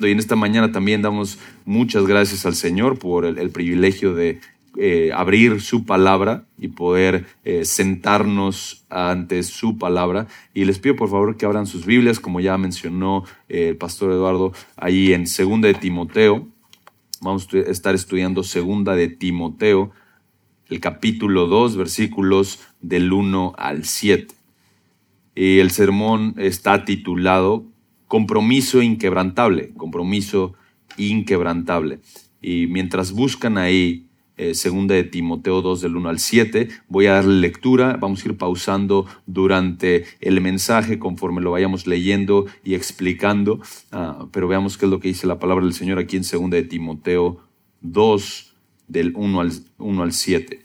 Y en esta mañana también damos muchas gracias al Señor por el, privilegio de eh, abrir su palabra y poder eh, sentarnos ante su palabra. Y les pido por favor que abran sus Biblias, como ya mencionó eh, el pastor Eduardo, ahí en Segunda de Timoteo. Vamos a estar estudiando Segunda de Timoteo, el capítulo 2, versículos del 1 al 7. Y el sermón está titulado compromiso inquebrantable, compromiso inquebrantable. Y mientras buscan ahí eh, segunda de Timoteo 2 del 1 al 7, voy a darle lectura, vamos a ir pausando durante el mensaje conforme lo vayamos leyendo y explicando, ah, pero veamos qué es lo que dice la palabra del Señor aquí en segunda de Timoteo 2 del 1 al, 1 al 7.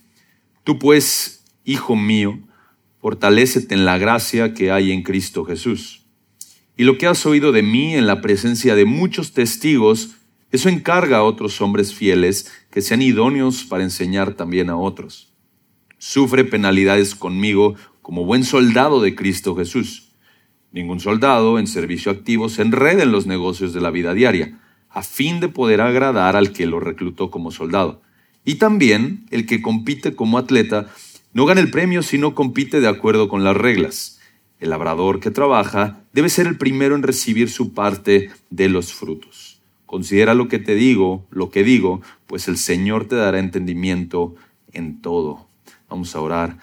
Tú pues, hijo mío, fortalécete en la gracia que hay en Cristo Jesús y lo que has oído de mí en la presencia de muchos testigos, eso encarga a otros hombres fieles que sean idóneos para enseñar también a otros. Sufre penalidades conmigo como buen soldado de Cristo Jesús. Ningún soldado en servicio activo se enreda en los negocios de la vida diaria, a fin de poder agradar al que lo reclutó como soldado. Y también el que compite como atleta no gana el premio si no compite de acuerdo con las reglas. El labrador que trabaja debe ser el primero en recibir su parte de los frutos. Considera lo que te digo, lo que digo, pues el Señor te dará entendimiento en todo. Vamos a orar.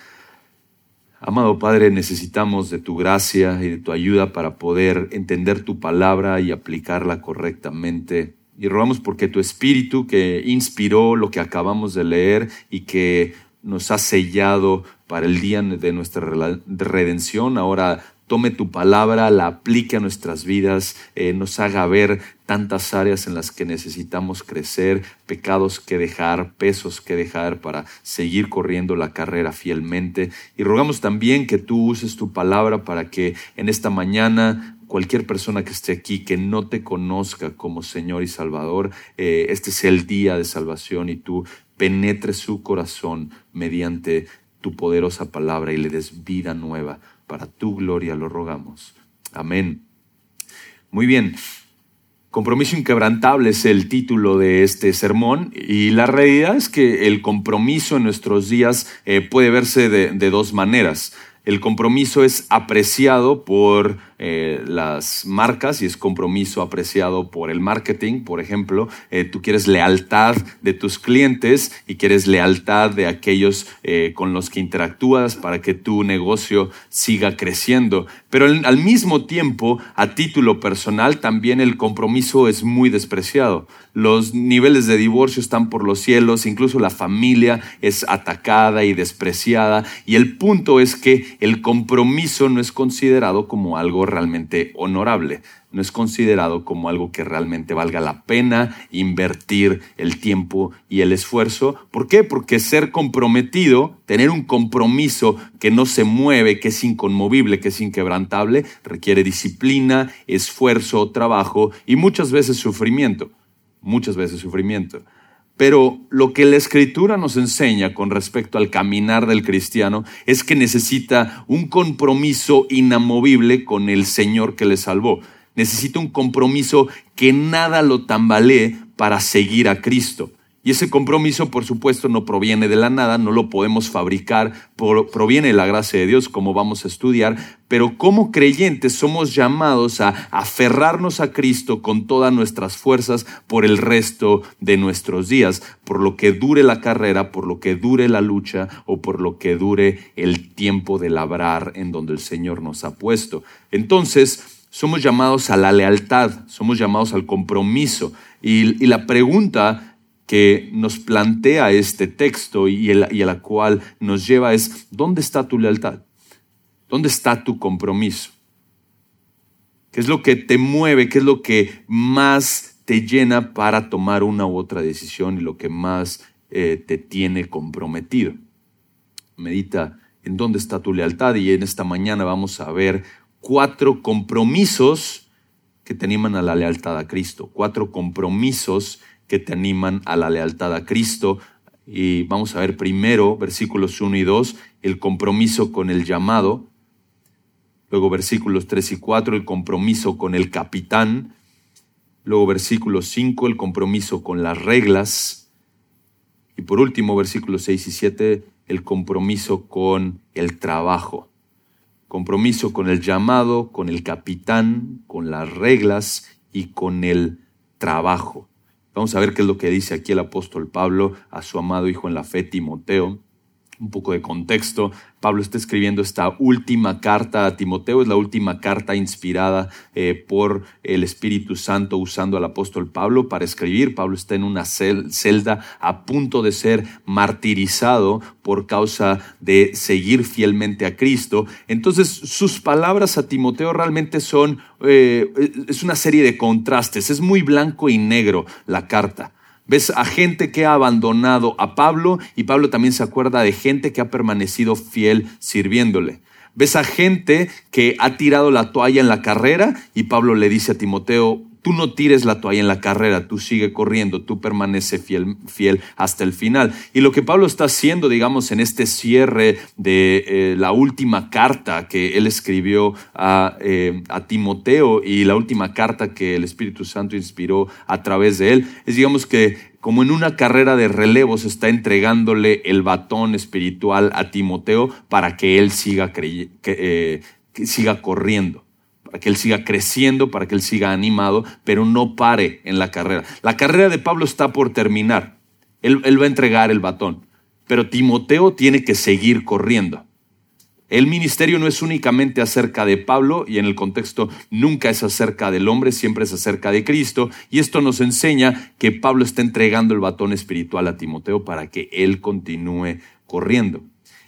Amado Padre, necesitamos de tu gracia y de tu ayuda para poder entender tu palabra y aplicarla correctamente. Y rogamos porque tu espíritu que inspiró lo que acabamos de leer y que nos ha sellado para el día de nuestra redención. Ahora tome tu palabra, la aplique a nuestras vidas, eh, nos haga ver tantas áreas en las que necesitamos crecer, pecados que dejar, pesos que dejar para seguir corriendo la carrera fielmente. Y rogamos también que tú uses tu palabra para que en esta mañana cualquier persona que esté aquí que no te conozca como Señor y Salvador, eh, este sea el día de salvación y tú penetre su corazón mediante tu poderosa palabra y le des vida nueva. Para tu gloria lo rogamos. Amén. Muy bien. Compromiso inquebrantable es el título de este sermón y la realidad es que el compromiso en nuestros días eh, puede verse de dos maneras. El compromiso es apreciado por eh, las marcas y es compromiso apreciado por el marketing. Por ejemplo, eh, tú quieres lealtad de tus clientes y quieres lealtad de aquellos eh, con los que interactúas para que tu negocio siga creciendo. Pero al mismo tiempo, a título personal, también el compromiso es muy despreciado. Los niveles de divorcio están por los cielos, incluso la familia es atacada y despreciada. Y el punto es que el compromiso no es considerado como algo realmente honorable, no es considerado como algo que realmente valga la pena invertir el tiempo y el esfuerzo. ¿Por qué? Porque ser comprometido, tener un compromiso que no se mueve, que es inconmovible, que es inquebrantable, requiere disciplina, esfuerzo, trabajo y muchas veces sufrimiento. Muchas veces sufrimiento. Pero lo que la escritura nos enseña con respecto al caminar del cristiano es que necesita un compromiso inamovible con el Señor que le salvó. Necesita un compromiso que nada lo tambalee para seguir a Cristo. Y ese compromiso, por supuesto, no proviene de la nada, no lo podemos fabricar, proviene de la gracia de Dios, como vamos a estudiar, pero como creyentes somos llamados a aferrarnos a Cristo con todas nuestras fuerzas por el resto de nuestros días, por lo que dure la carrera, por lo que dure la lucha o por lo que dure el tiempo de labrar en donde el Señor nos ha puesto. Entonces, somos llamados a la lealtad, somos llamados al compromiso. Y, y la pregunta que nos plantea este texto y, a la cual nos lleva es, ¿dónde está tu lealtad? ¿Dónde está tu compromiso? ¿Qué es lo que te mueve? ¿Qué es lo que más te llena para tomar una u otra decisión y lo que más eh, te tiene comprometido? Medita en dónde está tu lealtad y en esta mañana vamos a ver cuatro compromisos que te animan a la lealtad a Cristo, cuatro compromisos que te animan a la lealtad a Cristo. Y vamos a ver primero, versículos 1 y 2, el compromiso con el llamado. Luego versículos 3 y 4, el compromiso con el capitán. Luego versículo 5, el compromiso con las reglas. Y por último, versículos 6 y 7, el compromiso con el trabajo. Compromiso con el llamado, con el capitán, con las reglas y con el trabajo. Vamos a ver qué es lo que dice aquí el apóstol Pablo a su amado hijo en la fe, Timoteo un poco de contexto. Pablo está escribiendo esta última carta a Timoteo, es la última carta inspirada eh, por el Espíritu Santo usando al apóstol Pablo para escribir. Pablo está en una celda a punto de ser martirizado por causa de seguir fielmente a Cristo. Entonces sus palabras a Timoteo realmente son, eh, es una serie de contrastes, es muy blanco y negro la carta. Ves a gente que ha abandonado a Pablo y Pablo también se acuerda de gente que ha permanecido fiel sirviéndole. Ves a gente que ha tirado la toalla en la carrera y Pablo le dice a Timoteo, tú no tires la toalla en la carrera, tú sigue corriendo, tú permanece fiel, fiel hasta el final. Y lo que Pablo está haciendo, digamos, en este cierre de eh, la última carta que él escribió a, eh, a Timoteo y la última carta que el Espíritu Santo inspiró a través de él, es digamos que como en una carrera de relevos está entregándole el batón espiritual a Timoteo para que él siga, que, eh, siga corriendo para que él siga creciendo, para que él siga animado, pero no pare en la carrera. La carrera de Pablo está por terminar. Él, va a entregar el batón, pero Timoteo tiene que seguir corriendo. El ministerio no es únicamente acerca de Pablo y en el contexto nunca es acerca del hombre, siempre es acerca de Cristo. Y esto nos enseña que Pablo está entregando el batón espiritual a Timoteo para que él continúe corriendo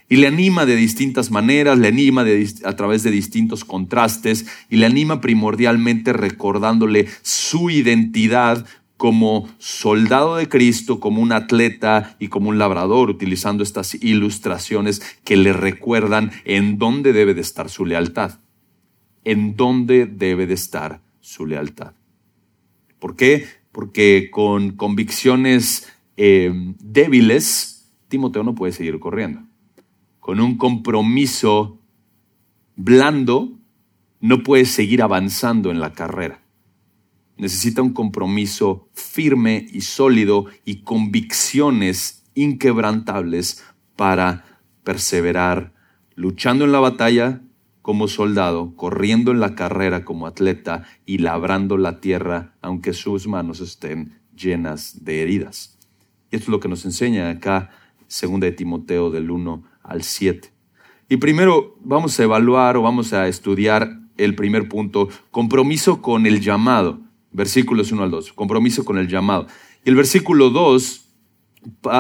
y le anima de distintas maneras, le anima a través de distintos contrastes y le anima primordialmente recordándole su identidad como soldado de Cristo, como un atleta y como un labrador, utilizando estas ilustraciones que le recuerdan en dónde debe de estar su lealtad, en dónde debe de estar su lealtad. ¿Por qué? Porque con convicciones eh, débiles, Timoteo no puede seguir corriendo con un compromiso blando, no puede seguir avanzando en la carrera. Necesita un compromiso firme y sólido y convicciones inquebrantables para perseverar, luchando en la batalla como soldado, corriendo en la carrera como atleta y labrando la tierra aunque sus manos estén llenas de heridas. Y esto es lo que nos enseña acá, segunda de Timoteo del 1 al 7. Y primero vamos a evaluar o vamos a estudiar el primer punto, compromiso con el llamado, versículos 1 al 2, compromiso con el llamado. Y el versículo 2,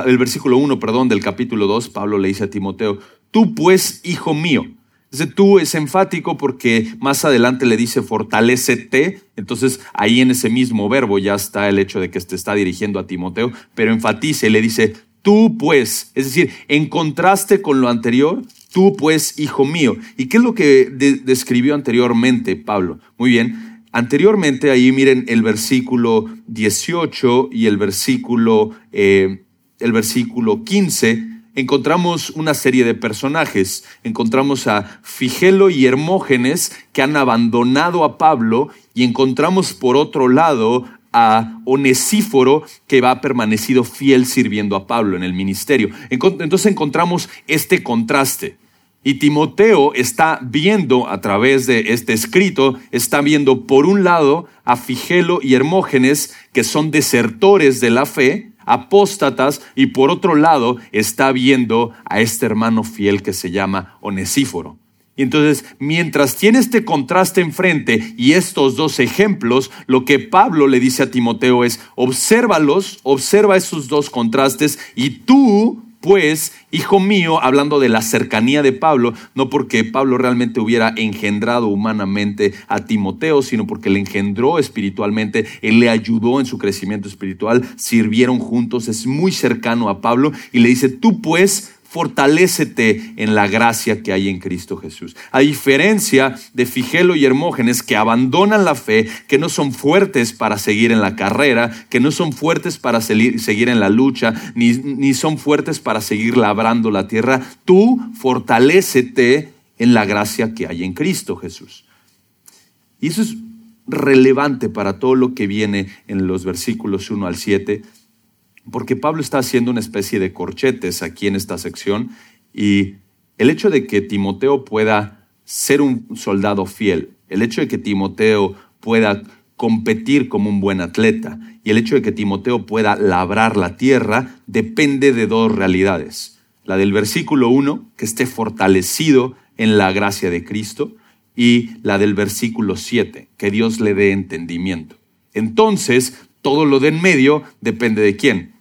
el versículo 1, perdón, del capítulo 2, Pablo le dice a Timoteo, tú pues, hijo mío, ese tú es enfático porque más adelante le dice fortalecete, entonces ahí en ese mismo verbo ya está el hecho de que te está dirigiendo a Timoteo, pero enfatice, le dice Tú pues, es decir, en contraste con lo anterior, tú pues, hijo mío. ¿Y qué es lo que describió anteriormente Pablo? Muy bien, anteriormente ahí miren el versículo 18 y el versículo, eh, el versículo 15 encontramos una serie de personajes. Encontramos a Figelo y Hermógenes que han abandonado a Pablo y encontramos por otro lado a Onesíforo, que va permanecido fiel sirviendo a Pablo en el ministerio. Entonces encontramos este contraste. Y Timoteo está viendo a través de este escrito, está viendo por un lado a Figelo y Hermógenes, que son desertores de la fe, apóstatas, y por otro lado está viendo a este hermano fiel que se llama Onesíforo. Y entonces, mientras tiene este contraste enfrente y estos dos ejemplos, lo que Pablo le dice a Timoteo es, obsérvalos, observa esos dos contrastes y tú, pues, hijo mío, hablando de la cercanía de Pablo, no porque Pablo realmente hubiera engendrado humanamente a Timoteo, sino porque le engendró espiritualmente, él le ayudó en su crecimiento espiritual, sirvieron juntos, es muy cercano a Pablo y le dice, tú pues, fortalécete en la gracia que hay en Cristo Jesús. A diferencia de Figelo y Hermógenes que abandonan la fe, que no son fuertes para seguir en la carrera, que no son fuertes para seguir en la lucha, ni, ni son fuertes para seguir labrando la tierra, tú fortalécete en la gracia que hay en Cristo Jesús. Y eso es relevante para todo lo que viene en los versículos 1 al 7, porque Pablo está haciendo una especie de corchetes aquí en esta sección y el hecho de que Timoteo pueda ser un soldado fiel, el hecho de que Timoteo pueda competir como un buen atleta y el hecho de que Timoteo pueda labrar la tierra depende de dos realidades. La del versículo 1, que esté fortalecido en la gracia de Cristo, y la del versículo 7, que Dios le dé entendimiento. Entonces, todo lo de en medio depende de quién?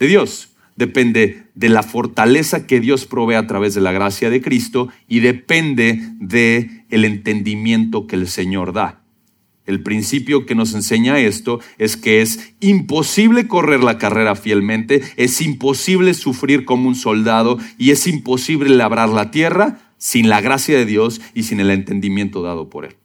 De Dios. Depende de la fortaleza que Dios provee a través de la gracia de Cristo y depende de el entendimiento que el Señor da. El principio que nos enseña esto es que es imposible correr la carrera fielmente, es imposible sufrir como un soldado y es imposible labrar la tierra sin la gracia de Dios y sin el entendimiento dado por Él.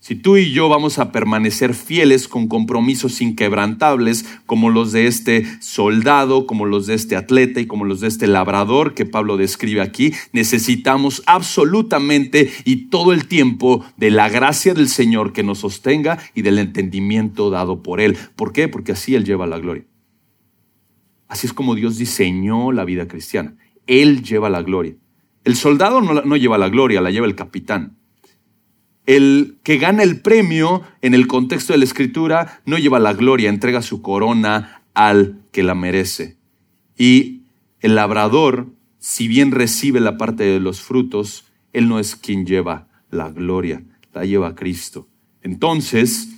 Si tú y yo vamos a permanecer fieles con compromisos inquebrantables como los de este soldado, como los de este atleta y como los de este labrador que Pablo describe aquí, necesitamos absolutamente y todo el tiempo de la gracia del Señor que nos sostenga y del entendimiento dado por Él. ¿Por qué? Porque así Él lleva la gloria. Así es como Dios diseñó la vida cristiana. Él lleva la gloria. El soldado no, lleva la gloria, la lleva el capitán. El que gana el premio en el contexto de la escritura no lleva la gloria, entrega su corona al que la merece. Y el labrador, si bien recibe la parte de los frutos, él no es quien lleva la gloria, la lleva Cristo. Entonces,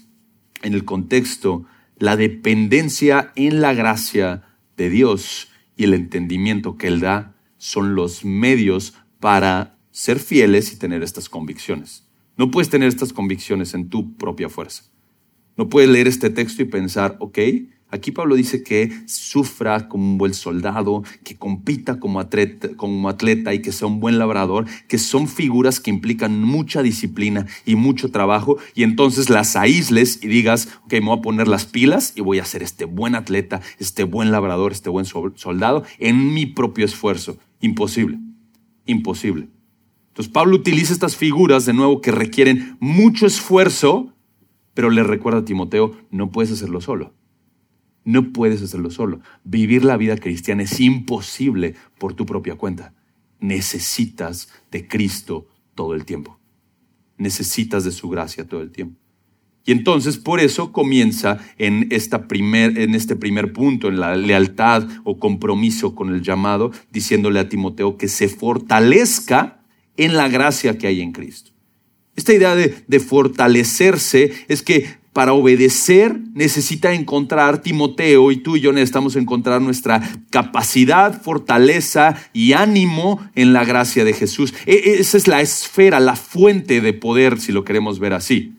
en el contexto, la dependencia en la gracia de Dios y el entendimiento que Él da son los medios para ser fieles y tener estas convicciones. No puedes tener estas convicciones en tu propia fuerza. No puedes leer este texto y pensar, ok, Aquí Pablo dice que sufra como un buen soldado, que compita como atleta, como atleta y que sea un buen labrador, que son figuras que implican mucha disciplina y mucho trabajo, y entonces las aísles y digas, ok, me voy a poner las pilas y voy a ser este buen atleta, este buen labrador, este buen soldado en mi propio esfuerzo. Imposible, imposible. Entonces Pablo utiliza estas figuras de nuevo que requieren mucho esfuerzo, pero le recuerda a Timoteo, no puedes hacerlo solo. No puedes hacerlo solo. Vivir la vida cristiana es imposible por tu propia cuenta. Necesitas de Cristo todo el tiempo. Necesitas de su gracia todo el tiempo. Y entonces por eso comienza en, esta primer, en este primer punto, en la lealtad o compromiso con el llamado, diciéndole a Timoteo que se fortalezca en la gracia que hay en Cristo. Esta idea de, fortalecerse es que para obedecer necesita encontrar Timoteo y tú y yo necesitamos encontrar nuestra capacidad, fortaleza y ánimo en la gracia de Jesús. E, e, esa es la esfera, la fuente de poder, si lo queremos ver así.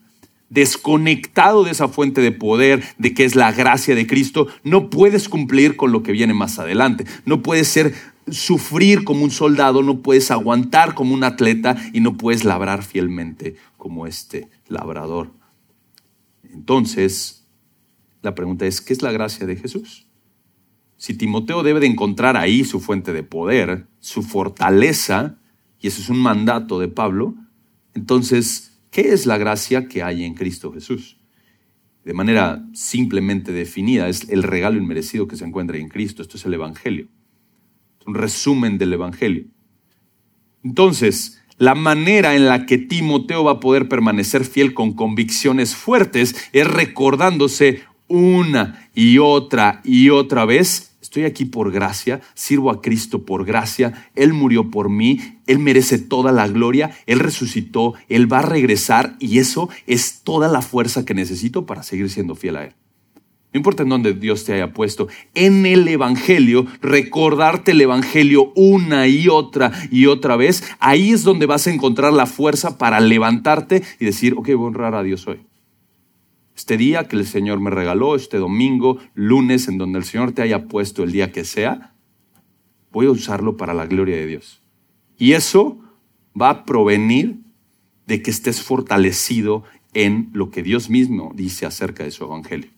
Desconectado de esa fuente de poder, de que es la gracia de Cristo, no puedes cumplir con lo que viene más adelante. No puedes ser sufrir como un soldado, no puedes aguantar como un atleta y no puedes labrar fielmente como este labrador. Entonces, la pregunta es, ¿qué es la gracia de Jesús? Si Timoteo debe de encontrar ahí su fuente de poder, su fortaleza, y eso es un mandato de Pablo, entonces, ¿qué es la gracia que hay en Cristo Jesús? De manera simplemente definida, es el regalo inmerecido que se encuentra en Cristo. Esto es el Evangelio. Es un resumen del Evangelio. Entonces, la manera en la que Timoteo va a poder permanecer fiel con convicciones fuertes es recordándose una y otra y otra vez, estoy aquí por gracia, sirvo a Cristo por gracia, Él murió por mí, Él merece toda la gloria, Él resucitó, Él va a regresar y eso es toda la fuerza que necesito para seguir siendo fiel a Él. No importa en dónde Dios te haya puesto, en el Evangelio, recordarte el Evangelio una y otra y otra vez, ahí es donde vas a encontrar la fuerza para levantarte y decir, ok, voy a honrar a Dios hoy. Este día que el Señor me regaló, este domingo, lunes, en donde el Señor te haya puesto el día que sea, voy a usarlo para la gloria de Dios. Y eso va a provenir de que estés fortalecido en lo que Dios mismo dice acerca de su Evangelio.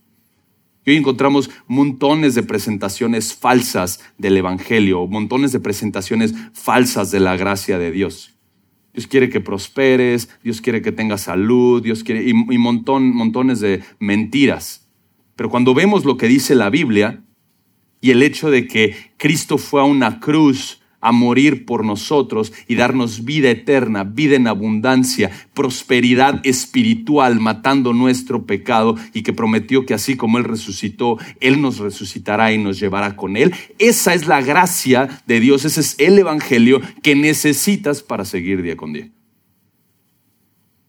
Y hoy encontramos montones de presentaciones falsas del Evangelio, montones de presentaciones falsas de la gracia de Dios. Dios quiere que prosperes, Dios quiere que tengas salud, Dios quiere, y, montón, montones de mentiras. Pero cuando vemos lo que dice la Biblia y el hecho de que Cristo fue a una cruz a morir por nosotros y darnos vida eterna, vida en abundancia, prosperidad espiritual, matando nuestro pecado y que prometió que así como Él resucitó, Él nos resucitará y nos llevará con Él. Esa es la gracia de Dios, ese es el Evangelio que necesitas para seguir día con día.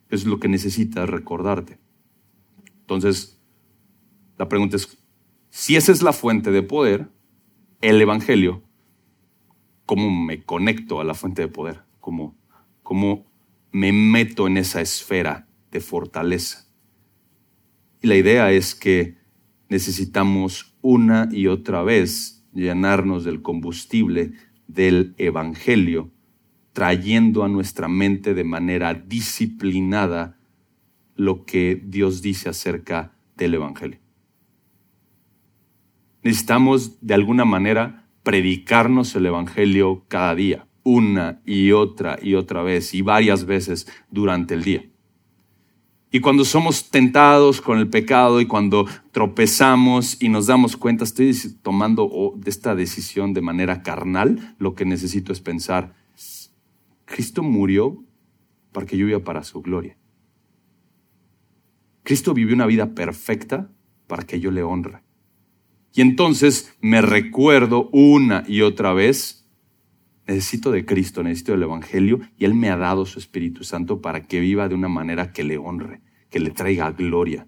Es lo que necesitas recordarte. Entonces, la pregunta es, si esa es la fuente de poder, el Evangelio, cómo me conecto a la fuente de poder, cómo, cómo me meto en esa esfera de fortaleza. Y la idea es que necesitamos una y otra vez llenarnos del combustible del Evangelio, trayendo a nuestra mente de manera disciplinada lo que Dios dice acerca del Evangelio. Necesitamos de alguna manera predicarnos el Evangelio cada día, una y otra y otra vez y varias veces durante el día. Y cuando somos tentados con el pecado y cuando tropezamos y nos damos cuenta, estoy tomando esta decisión de manera carnal, lo que necesito es pensar, Cristo murió para que yo viva para su gloria. Cristo vivió una vida perfecta para que yo le honre. Y entonces me recuerdo una y otra vez, necesito de Cristo, necesito del Evangelio, y Él me ha dado su Espíritu Santo para que viva de una manera que le honre, que le traiga gloria.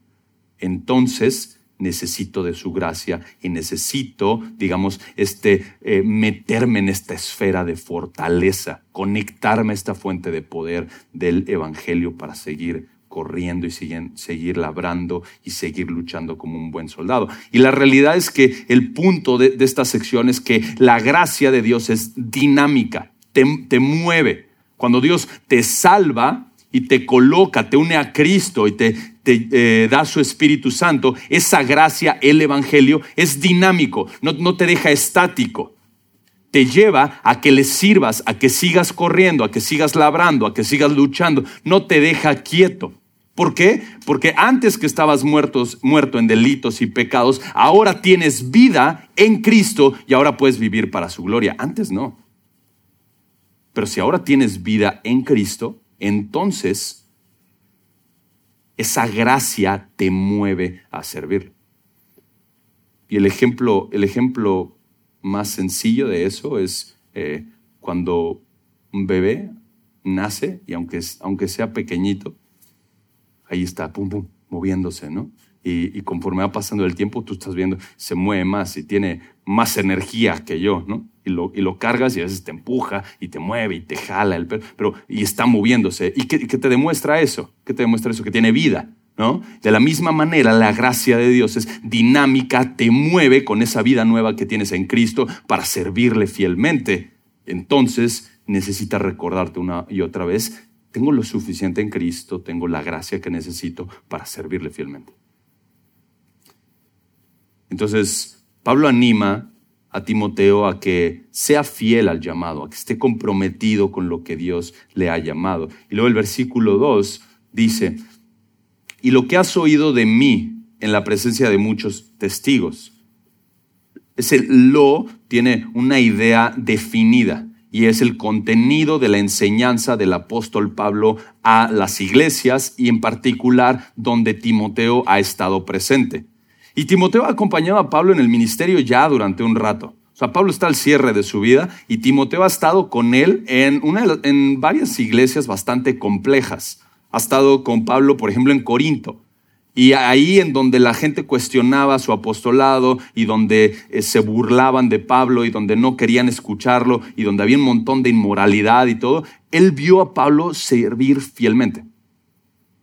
Entonces necesito de su gracia y necesito, digamos, este, eh, meterme en esta esfera de fortaleza, conectarme a esta fuente de poder del Evangelio para seguir corriendo y seguir labrando y seguir luchando como un buen soldado. Y la realidad es que el punto de, esta sección es que la gracia de Dios es dinámica, te, mueve. Cuando Dios te salva y te coloca, te une a Cristo y te, eh, da su Espíritu Santo, esa gracia, el Evangelio, es dinámico, no, no te deja estático te lleva a que le sirvas, a que sigas corriendo, a que sigas labrando, a que sigas luchando. No te deja quieto. ¿Por qué? Porque antes que estabas muertos, muerto en delitos y pecados, ahora tienes vida en Cristo y ahora puedes vivir para su gloria. Antes no. Pero si ahora tienes vida en Cristo, entonces esa gracia te mueve a servir. Y el ejemplo, el ejemplo más sencillo de eso es eh, cuando un bebé nace y aunque, aunque sea pequeñito, ahí está, pum, pum, moviéndose, ¿no? Y, conforme va pasando el tiempo, tú estás viendo, se mueve más y tiene más energía que yo, ¿no? Y lo, y lo cargas y a veces te empuja y te mueve y te jala el pelo, pero y está moviéndose. ¿Y qué, qué te demuestra eso? ¿Qué te demuestra eso? Que tiene vida, De la misma manera, la gracia de Dios es dinámica, te mueve con esa vida nueva que tienes en Cristo para servirle fielmente. Entonces necesitas recordarte una y otra vez tengo lo suficiente en Cristo, tengo la gracia que necesito para servirle fielmente. Entonces, Pablo anima a Timoteo a que sea fiel al llamado, a que esté comprometido con lo que Dios le ha llamado. Y luego el versículo 2 dice, y lo que has oído de mí en la presencia de muchos testigos. Ese lo tiene una idea definida y es el contenido de la enseñanza del apóstol Pablo a las iglesias y en particular donde Timoteo ha estado presente. Y Timoteo ha acompañado a Pablo en el ministerio ya durante un rato. O sea, Pablo está al cierre de su vida y Timoteo ha estado con él en, una, en varias iglesias bastante complejas. Ha estado con Pablo, por ejemplo, en Corinto. Y ahí en donde la gente cuestionaba su apostolado y donde eh, se burlaban de Pablo y donde no querían escucharlo y donde había un montón de inmoralidad y todo, él vio a Pablo servir fielmente.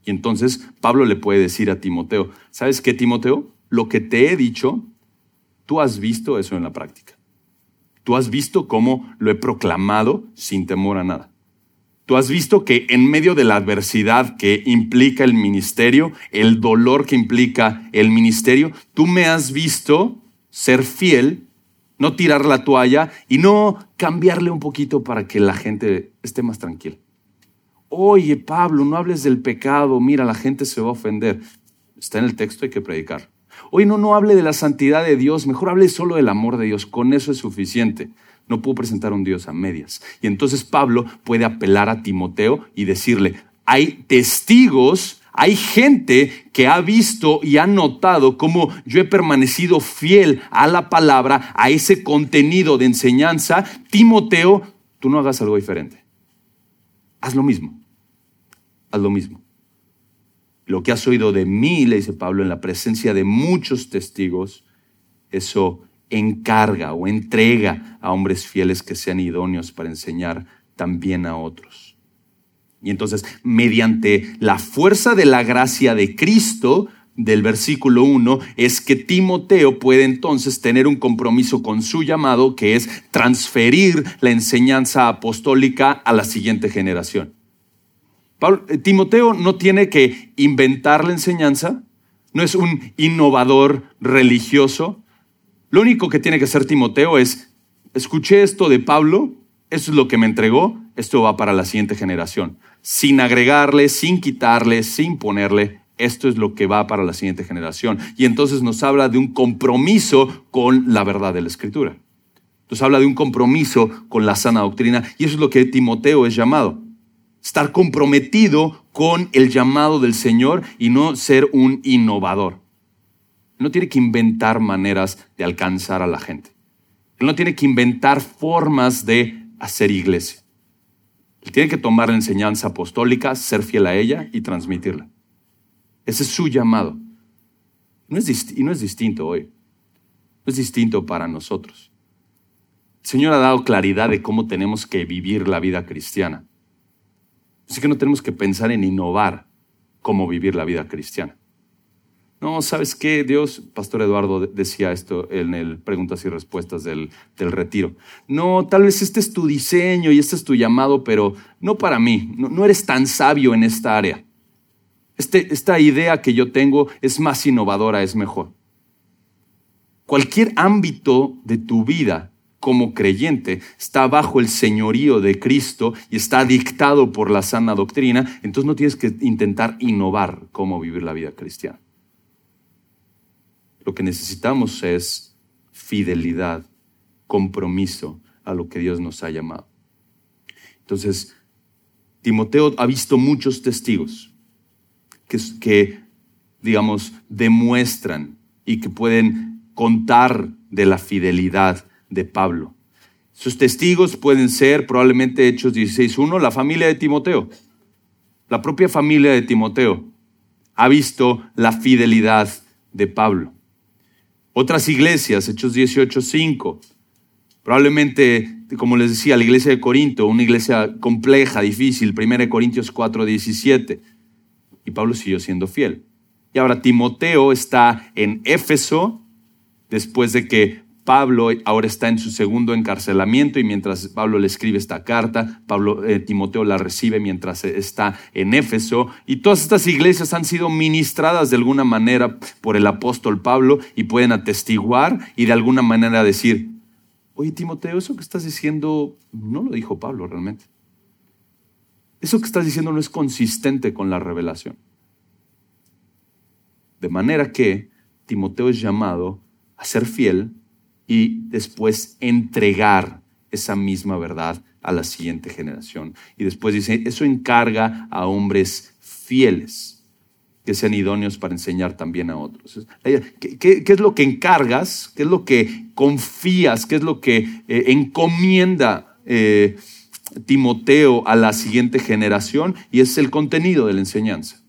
Y entonces Pablo le puede decir a Timoteo, ¿sabes qué, Timoteo? Lo que te he dicho, tú has visto eso en la práctica. Tú has visto cómo lo he proclamado sin temor a nada. Tú has visto que en medio de la adversidad que implica el ministerio, el dolor que implica el ministerio, tú me has visto ser fiel, no tirar la toalla y no cambiarle un poquito para que la gente esté más tranquila. oye Pablo, no hables del pecado, mira, la gente se va a ofender. Está en el texto, hay que predicar. Oye, no, no hable de la santidad de Dios, mejor hable solo del amor de Dios, con eso es suficiente. No puedo presentar a un Dios a medias. Y entonces Pablo puede apelar a Timoteo y decirle, hay testigos, hay gente que ha visto y ha notado cómo yo he permanecido fiel a la palabra, a ese contenido de enseñanza. Timoteo, tú no hagas algo diferente. Haz lo mismo. Haz lo mismo. Lo que has oído de mí, le dice Pablo, en la presencia de muchos testigos, eso encarga o entrega a hombres fieles que sean idóneos para enseñar también a otros. Y entonces, mediante la fuerza de la gracia de Cristo, del versículo 1, es que Timoteo puede entonces tener un compromiso con su llamado, que es transferir la enseñanza apostólica a la siguiente generación. Eh, Timoteo no tiene que inventar la enseñanza, no es un innovador religioso, lo único que tiene que hacer Timoteo es, escuché esto de Pablo, eso es lo que me entregó, esto va para la siguiente generación. Sin agregarle, sin quitarle, sin ponerle, esto es lo que va para la siguiente generación. Y entonces nos habla de un compromiso con la verdad de la Escritura. Entonces habla de un compromiso con la sana doctrina y eso es lo que Timoteo es llamado. Estar comprometido con el llamado del Señor y no ser un innovador. No tiene que inventar maneras de alcanzar a la gente. Él no tiene que inventar formas de hacer iglesia. Él tiene que tomar la enseñanza apostólica, ser fiel a ella y transmitirla. Ese es su llamado. No es y no es distinto hoy. No es distinto para nosotros. El Señor ha dado claridad de cómo tenemos que vivir la vida cristiana. Así que no tenemos que pensar en innovar cómo vivir la vida cristiana. No, ¿sabes qué? Dios, Pastor Eduardo decía esto en el preguntas y respuestas del, retiro. No, tal vez este es tu diseño y este es tu llamado, pero no para mí. No, eres tan sabio en esta área. Este, esta idea que yo tengo es más innovadora, es mejor. Cualquier ámbito de tu vida como creyente está bajo el señorío de Cristo y está dictado por la sana doctrina, entonces no tienes que intentar innovar cómo vivir la vida cristiana. Lo que necesitamos es fidelidad, compromiso a lo que Dios nos ha llamado. Entonces, Timoteo ha visto muchos testigos que, digamos, demuestran y que pueden contar de la fidelidad de Pablo. Sus testigos pueden ser probablemente Hechos 16.1, la familia de Timoteo. La propia familia de Timoteo ha visto la fidelidad de Pablo. Otras iglesias, Hechos 18.5, probablemente, como les decía, la iglesia de Corinto, una iglesia compleja, difícil, 1 Corintios 4.17, y Pablo siguió siendo fiel. Y ahora Timoteo está en Éfeso, después de que Pablo ahora está en su segundo encarcelamiento y mientras Pablo le escribe esta carta, Pablo eh, Timoteo la recibe mientras está en Éfeso y todas estas iglesias han sido ministradas de alguna manera por el apóstol Pablo y pueden atestiguar y de alguna manera decir, oye Timoteo, eso que estás diciendo no lo dijo Pablo realmente. Eso que estás diciendo no es consistente con la revelación. De manera que Timoteo es llamado a ser fiel y después entregar esa misma verdad a la siguiente generación. Y después dice, eso encarga a hombres fieles que sean idóneos para enseñar también a otros. ¿Qué, es lo que encargas? ¿Qué es lo que confías? ¿Qué es lo que eh, encomienda eh, Timoteo a la siguiente generación? Y es el contenido de la enseñanza.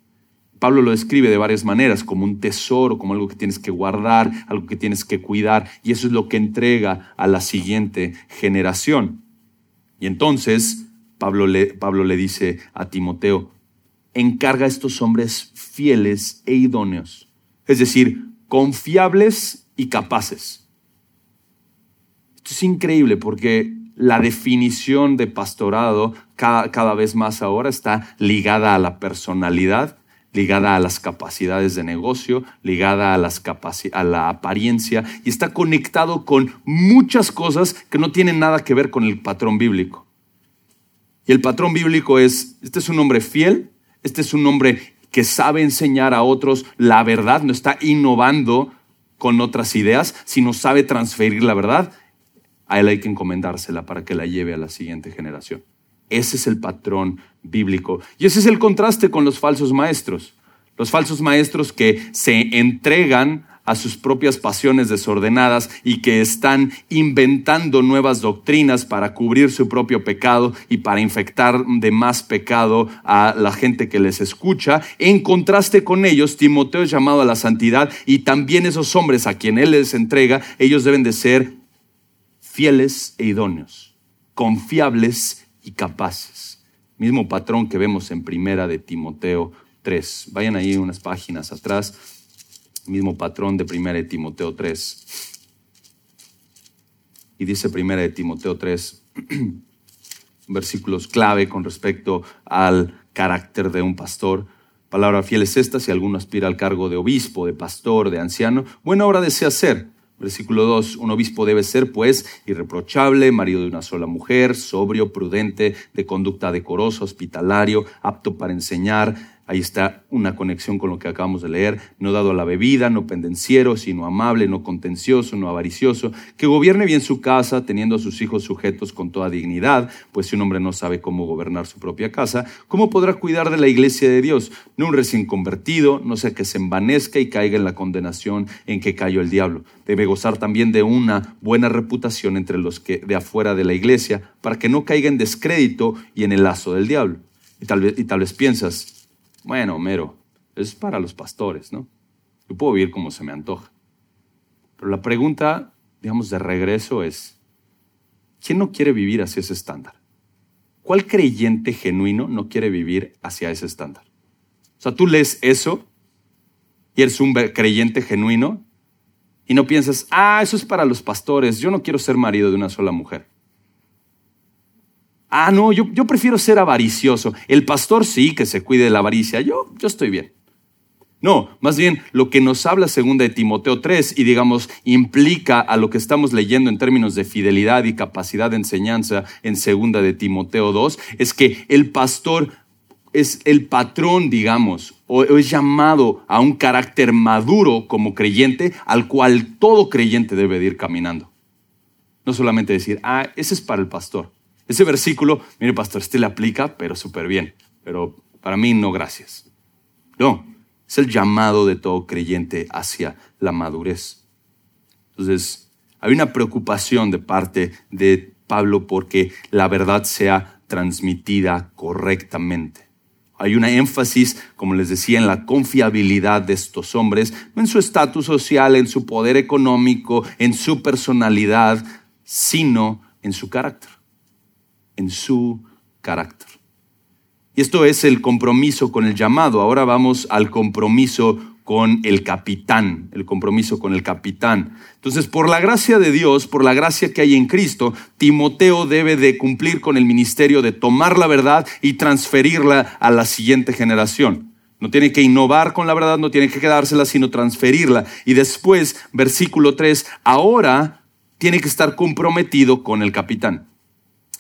Pablo lo describe de varias maneras, como un tesoro, como algo que tienes que guardar, algo que tienes que cuidar, y eso es lo que entrega a la siguiente generación. Y entonces Pablo le, Pablo le dice a Timoteo, encarga a estos hombres fieles e idóneos, es decir, confiables y capaces. Esto es increíble porque la definición de pastorado cada, cada vez más ahora está ligada a la personalidad ligada a las capacidades de negocio, ligada a, las a la apariencia y está conectado con muchas cosas que no tienen nada que ver con el patrón bíblico. Y el patrón bíblico es, este es un hombre fiel, este es un hombre que sabe enseñar a otros la verdad, no está innovando con otras ideas, sino sabe transferir la verdad. A él hay que encomendársela para que la lleve a la siguiente generación. Ese es el patrón bíblico. Y ese es el contraste con los falsos maestros. Los falsos maestros que se entregan a sus propias pasiones desordenadas y que están inventando nuevas doctrinas para cubrir su propio pecado y para infectar de más pecado a la gente que les escucha. En contraste con ellos, Timoteo es llamado a la santidad y también esos hombres a quien él les entrega, ellos deben de ser fieles e idóneos, confiables y capaces. Mismo patrón que vemos en primera de Timoteo 3. Vayan ahí unas páginas atrás mismo patrón de 1 Timoteo 3. Y dice 1 Timoteo 3, versículos clave con respecto al carácter de un pastor. Palabra fiel es esta, si alguno aspira al cargo de obispo, de pastor, de anciano, buena obra desea ser. Versículo 2, un obispo debe ser, pues, irreprochable, marido de una sola mujer, sobrio, prudente, de conducta decorosa, hospitalario, apto para enseñar, Ahí está una conexión con lo que acabamos de leer. No dado a la bebida, no pendenciero, sino amable, no contencioso, no avaricioso, que gobierne bien su casa, teniendo a sus hijos sujetos con toda dignidad, pues si un hombre no sabe cómo gobernar su propia casa, ¿cómo podrá cuidar de la iglesia de Dios? No un recién convertido, no sea que se envanezca y caiga en la condenación en que cayó el diablo. Debe gozar también de una buena reputación entre los que de afuera de la iglesia, para que no caiga en descrédito y en el lazo del diablo. Y tal vez, y tal vez piensas, bueno, Homero, es para los pastores, ¿no? Yo puedo vivir como se me antoja. Pero la pregunta, digamos, de regreso es, ¿quién no quiere vivir hacia ese estándar? ¿Cuál creyente genuino no quiere vivir hacia ese estándar? O sea, tú lees eso y eres un creyente genuino y no piensas, ah, eso es para los pastores, yo no quiero ser marido de una sola mujer. Ah, no, yo, prefiero ser avaricioso. El pastor sí que se cuide de la avaricia. Yo, yo estoy bien. No, más bien lo que nos habla segunda de Timoteo 3 y digamos implica a lo que estamos leyendo en términos de fidelidad y capacidad de enseñanza en segunda de Timoteo 2 es que el pastor es el patrón, digamos, o es llamado a un carácter maduro como creyente al cual todo creyente debe de ir caminando. No solamente decir, ah, ese es para el pastor. Ese versículo, mire pastor, este le aplica, pero súper bien. Pero para mí no, gracias. No, es el llamado de todo creyente hacia la madurez. Entonces, hay una preocupación de parte de Pablo porque la verdad sea transmitida correctamente. Hay una énfasis, como les decía, en la confiabilidad de estos hombres, en su estatus social, en su poder económico, en su personalidad, sino en su carácter en su carácter. Y esto es el compromiso con el llamado. Ahora vamos al compromiso con el capitán, el compromiso con el capitán. Entonces, por la gracia de Dios, por la gracia que hay en Cristo, Timoteo debe de cumplir con el ministerio de tomar la verdad y transferirla a la siguiente generación. No tiene que innovar con la verdad, no tiene que quedársela, sino transferirla. Y después, versículo 3, ahora tiene que estar comprometido con el capitán.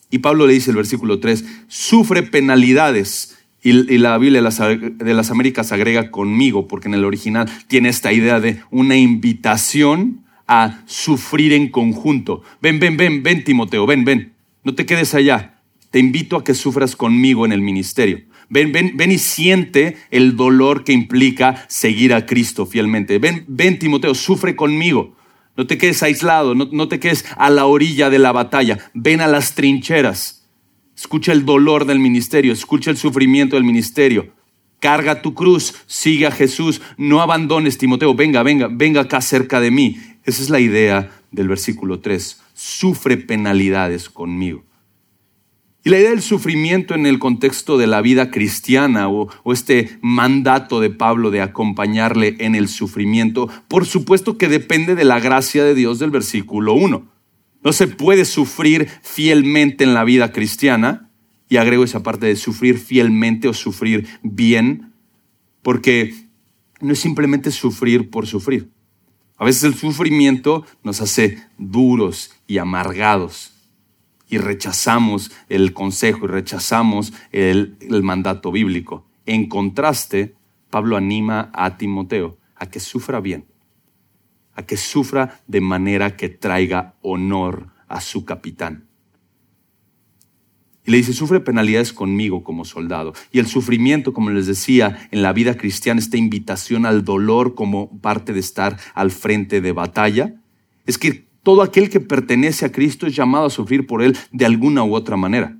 Y Pablo le dice el versículo 3, sufre penalidades. Y, la Biblia de las, Américas agrega conmigo, porque en el original tiene esta idea de una invitación a sufrir en conjunto. Ven, ven, ven, ven, Timoteo, ven, ven. No te quedes allá. Te invito a que sufras conmigo en el ministerio. Ven, ven, ven y siente el dolor que implica seguir a Cristo fielmente. Ven, ven, Timoteo, sufre conmigo. No te quedes aislado, no, te quedes a la orilla de la batalla. Ven a las trincheras. Escucha el dolor del ministerio, escucha el sufrimiento del ministerio. Carga tu cruz, sigue a Jesús, no abandones Timoteo, venga, venga, venga acá cerca de mí. Esa es la idea del versículo 3. Sufre penalidades conmigo. Y la idea del sufrimiento en el contexto de la vida cristiana o, este mandato de Pablo de acompañarle en el sufrimiento, por supuesto que depende de la gracia de Dios del versículo 1. No se puede sufrir fielmente en la vida cristiana, y agrego esa parte de sufrir fielmente o sufrir bien, porque no es simplemente sufrir por sufrir. A veces el sufrimiento nos hace duros y amargados y rechazamos el consejo y rechazamos el, mandato bíblico. En contraste, Pablo anima a Timoteo a que sufra bien, a que sufra de manera que traiga honor a su capitán. Y le dice, sufre penalidades conmigo como soldado. Y el sufrimiento, como les decía, en la vida cristiana, esta invitación al dolor como parte de estar al frente de batalla, es que todo aquel que pertenece a Cristo es llamado a sufrir por Él de alguna u otra manera.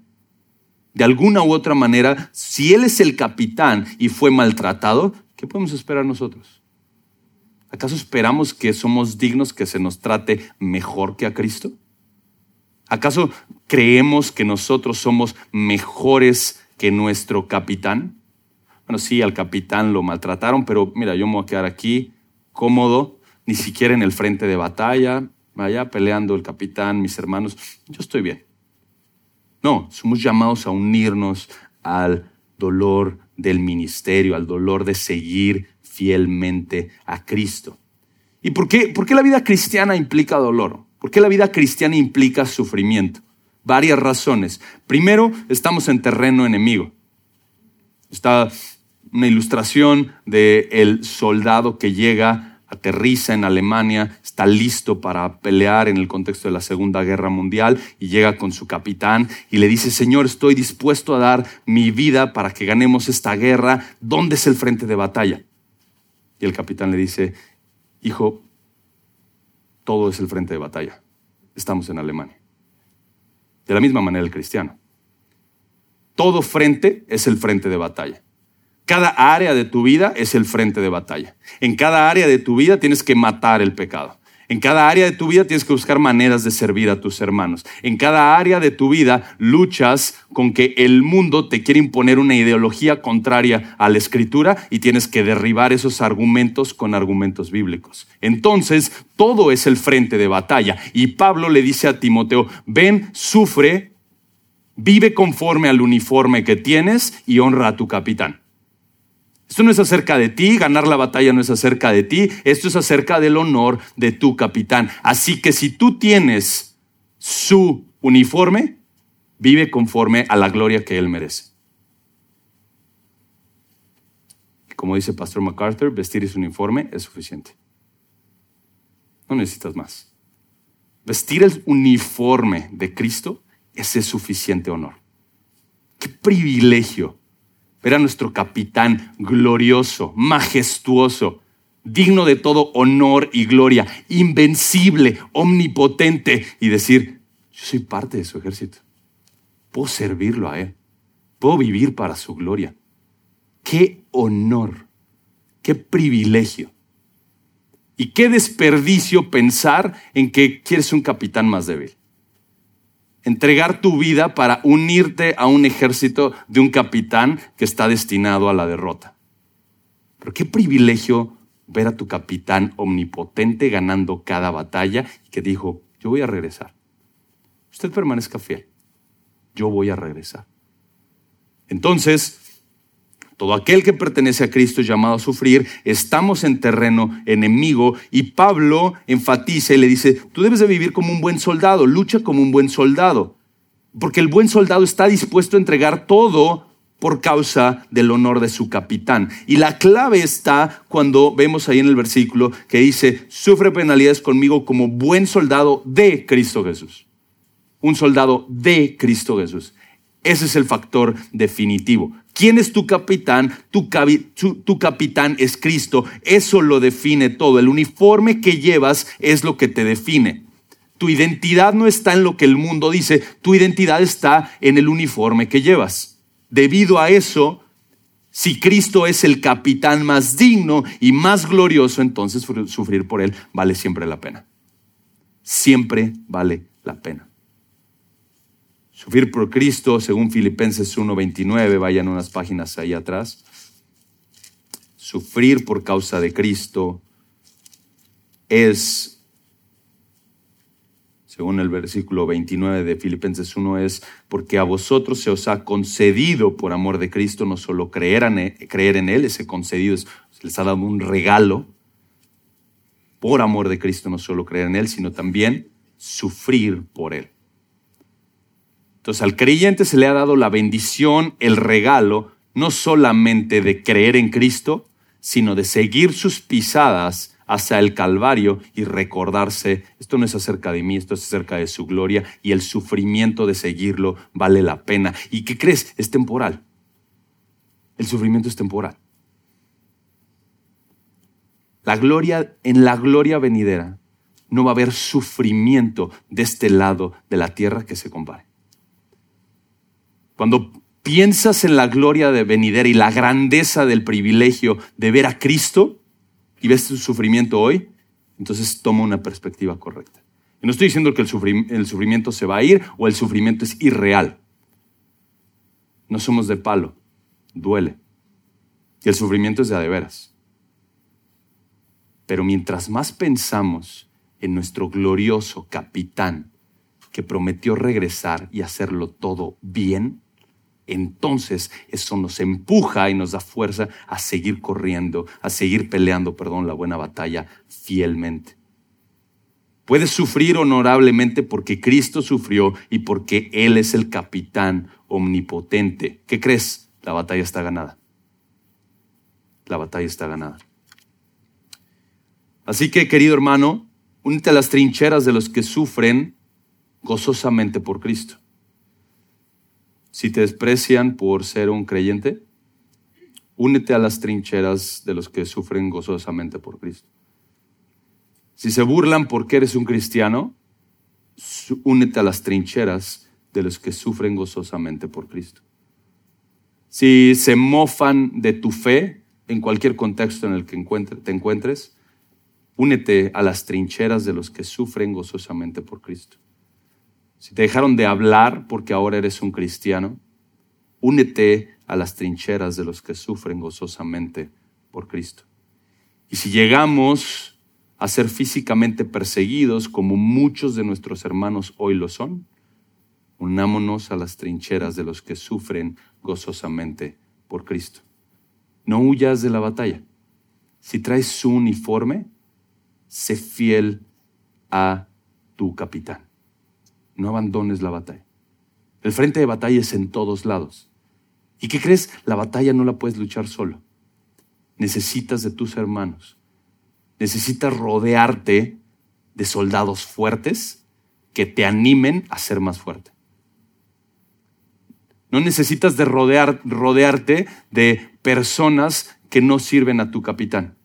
De alguna u otra manera, si Él es el capitán y fue maltratado, ¿qué podemos esperar nosotros? ¿Acaso esperamos que somos dignos que se nos trate mejor que a Cristo? ¿Acaso creemos que nosotros somos mejores que nuestro capitán? Bueno, sí, al capitán lo maltrataron, pero mira, yo me voy a quedar aquí cómodo, ni siquiera en el frente de batalla, allá peleando el capitán, mis hermanos, yo estoy bien. No, somos llamados a unirnos al dolor del ministerio, al dolor de seguir fielmente a Cristo. ¿Y por qué, por qué la vida cristiana implica dolor? ¿Por qué la vida cristiana implica sufrimiento? Varias razones. Primero, estamos en terreno enemigo. Está una ilustración del el soldado que llega, aterriza en Alemania, está listo para pelear en el contexto de la Segunda Guerra Mundial y llega con su capitán y le dice, Señor, estoy dispuesto a dar mi vida para que ganemos esta guerra. ¿Dónde es el frente de batalla? Y el capitán le dice, Hijo, todo es el frente de batalla. Estamos en Alemania. De la misma manera el cristiano. Todo frente es el frente de batalla. Cada área de tu vida es el frente de batalla. En cada área de tu vida tienes que matar el pecado. En cada área de tu vida tienes que buscar maneras de servir a tus hermanos. En cada área de tu vida luchas con que el mundo te quiere imponer una ideología contraria a la escritura y tienes que derribar esos argumentos con argumentos bíblicos. Entonces, todo es el frente de batalla. Y Pablo le dice a Timoteo, ven, sufre, vive conforme al uniforme que tienes y honra a tu capitán. Esto no es acerca de ti, ganar la batalla no es acerca de ti, esto es acerca del honor de tu capitán. Así que si tú tienes su uniforme, vive conforme a la gloria que él merece. Como dice Pastor MacArthur, vestir su uniforme es suficiente. No necesitas más. Vestir el uniforme de Cristo, ese es suficiente honor. Qué privilegio era nuestro capitán glorioso, majestuoso, digno de todo honor y gloria, invencible, omnipotente, y decir, yo soy parte de su ejército. Puedo servirlo a Él. Puedo vivir para su gloria. Qué honor, qué privilegio. Y qué desperdicio pensar en que quieres un capitán más débil entregar tu vida para unirte a un ejército de un capitán que está destinado a la derrota. Pero qué privilegio ver a tu capitán omnipotente ganando cada batalla y que dijo, yo voy a regresar. Usted permanezca fiel. Yo voy a regresar. Entonces, todo aquel que pertenece a Cristo es llamado a sufrir. Estamos en terreno enemigo y Pablo enfatiza y le dice, tú debes de vivir como un buen soldado, lucha como un buen soldado, porque el buen soldado está dispuesto a entregar todo por causa del honor de su capitán. Y la clave está cuando vemos ahí en el versículo que dice, sufre penalidades conmigo como buen soldado de Cristo Jesús. Un soldado de Cristo Jesús. Ese es el factor definitivo. ¿Quién es tu capitán? Tu, tu, capitán es Cristo. Eso lo define todo. El uniforme que llevas es lo que te define. Tu identidad no está en lo que el mundo dice, tu identidad está en el uniforme que llevas. Debido a eso, si Cristo es el capitán más digno y más glorioso, entonces sufrir por él vale siempre la pena. Siempre vale la pena. Sufrir por Cristo, según Filipenses 1:29, vayan unas páginas ahí atrás. Sufrir por causa de Cristo es, según el versículo 29 de Filipenses 1, es porque a vosotros se os ha concedido por amor de Cristo no solo creer en, en Él, ese concedido es, les ha dado un regalo, por amor de Cristo no solo creer en Él, sino también sufrir por Él. Entonces al creyente se le ha dado la bendición, el regalo, no solamente de creer en Cristo, sino de seguir sus pisadas hacia el Calvario y recordarse, esto no es acerca de mí, esto es acerca de su gloria y el sufrimiento de seguirlo vale la pena. ¿Y qué crees? Es temporal. El sufrimiento es temporal. La gloria, en la gloria venidera, no va a haber sufrimiento de este lado de la tierra que se compare. Cuando piensas en la gloria de venidera y la grandeza del privilegio de ver a Cristo y ves tu sufrimiento hoy, entonces toma una perspectiva correcta. Y no estoy diciendo que el, sufrimiento se va a ir o el sufrimiento es irreal. No somos de palo, duele. Y el sufrimiento es de a de veras. Pero mientras más pensamos en nuestro glorioso capitán que prometió regresar y hacerlo todo bien, entonces eso nos empuja y nos da fuerza a seguir corriendo, a seguir peleando, perdón, la buena batalla fielmente. Puedes sufrir honorablemente porque Cristo sufrió y porque Él es el capitán omnipotente. ¿Qué crees? La batalla está ganada. La batalla está ganada. Así que, querido hermano, únete a las trincheras de los que sufren gozosamente por Cristo. Si te desprecian por ser un creyente, únete a las trincheras de los que sufren gozosamente por Cristo. Si se burlan porque eres un cristiano, únete a las trincheras de los que sufren gozosamente por Cristo. Si se mofan de tu fe en cualquier contexto en el que te encuentres, Únete a las trincheras de los que sufren gozosamente por Cristo. Si te dejaron de hablar porque ahora eres un cristiano, únete a las trincheras de los que sufren gozosamente por Cristo. Y si llegamos a ser físicamente perseguidos como muchos de nuestros hermanos hoy lo son, unámonos a las trincheras de los que sufren gozosamente por Cristo. No huyas de la batalla. Si traes su uniforme, sé fiel a tu capitán. No abandones la batalla. El frente de batalla es en todos lados. ¿Y qué crees? La batalla no la puedes luchar solo. Necesitas de tus hermanos. Necesitas rodearte de soldados fuertes que te animen a ser más fuerte. No necesitas de rodear, rodearte de personas que no sirven a tu capitán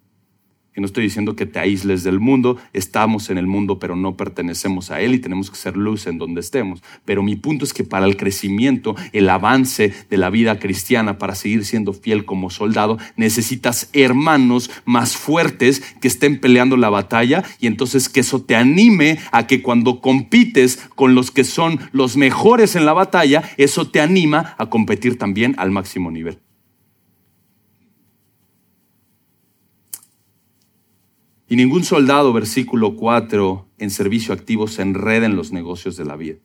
que no estoy diciendo que te aísles del mundo, estamos en el mundo, pero no pertenecemos a él y tenemos que ser luz en donde estemos. Pero mi punto es que para el crecimiento, el avance de la vida cristiana, para seguir siendo fiel como soldado, necesitas hermanos más fuertes que estén peleando la batalla y entonces que eso te anime a que cuando compites con los que son los mejores en la batalla, eso te anima a competir también al máximo nivel. Y ningún soldado, versículo 4, en servicio activo se enreda en los negocios de la vida.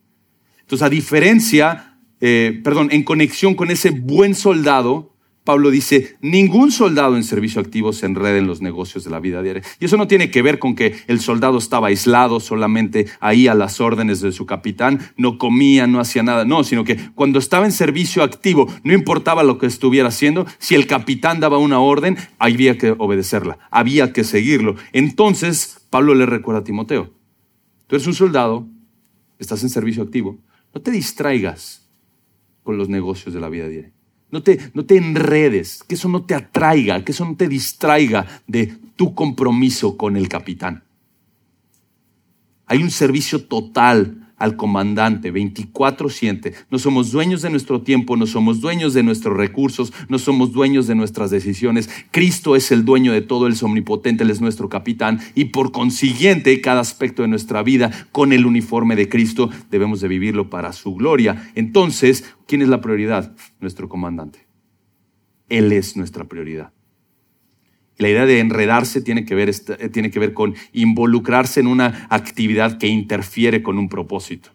Entonces, a diferencia, eh, perdón, en conexión con ese buen soldado, Pablo dice, ningún soldado en servicio activo se enreda en los negocios de la vida diaria. Y eso no tiene que ver con que el soldado estaba aislado solamente ahí a las órdenes de su capitán, no comía, no hacía nada, no, sino que cuando estaba en servicio activo, no importaba lo que estuviera haciendo, si el capitán daba una orden, había que obedecerla, había que seguirlo. Entonces, Pablo le recuerda a Timoteo, tú eres un soldado, estás en servicio activo, no te distraigas con los negocios de la vida diaria. No te, no te enredes, que eso no te atraiga, que eso no te distraiga de tu compromiso con el capitán. Hay un servicio total al comandante 24/7. No somos dueños de nuestro tiempo, no somos dueños de nuestros recursos, no somos dueños de nuestras decisiones. Cristo es el dueño de todo, Él es omnipotente, Él es nuestro capitán y por consiguiente cada aspecto de nuestra vida con el uniforme de Cristo debemos de vivirlo para su gloria. Entonces, ¿quién es la prioridad? Nuestro comandante. Él es nuestra prioridad. La idea de enredarse tiene que, ver, eh, tiene que ver con involucrarse en una actividad que interfiere con un propósito.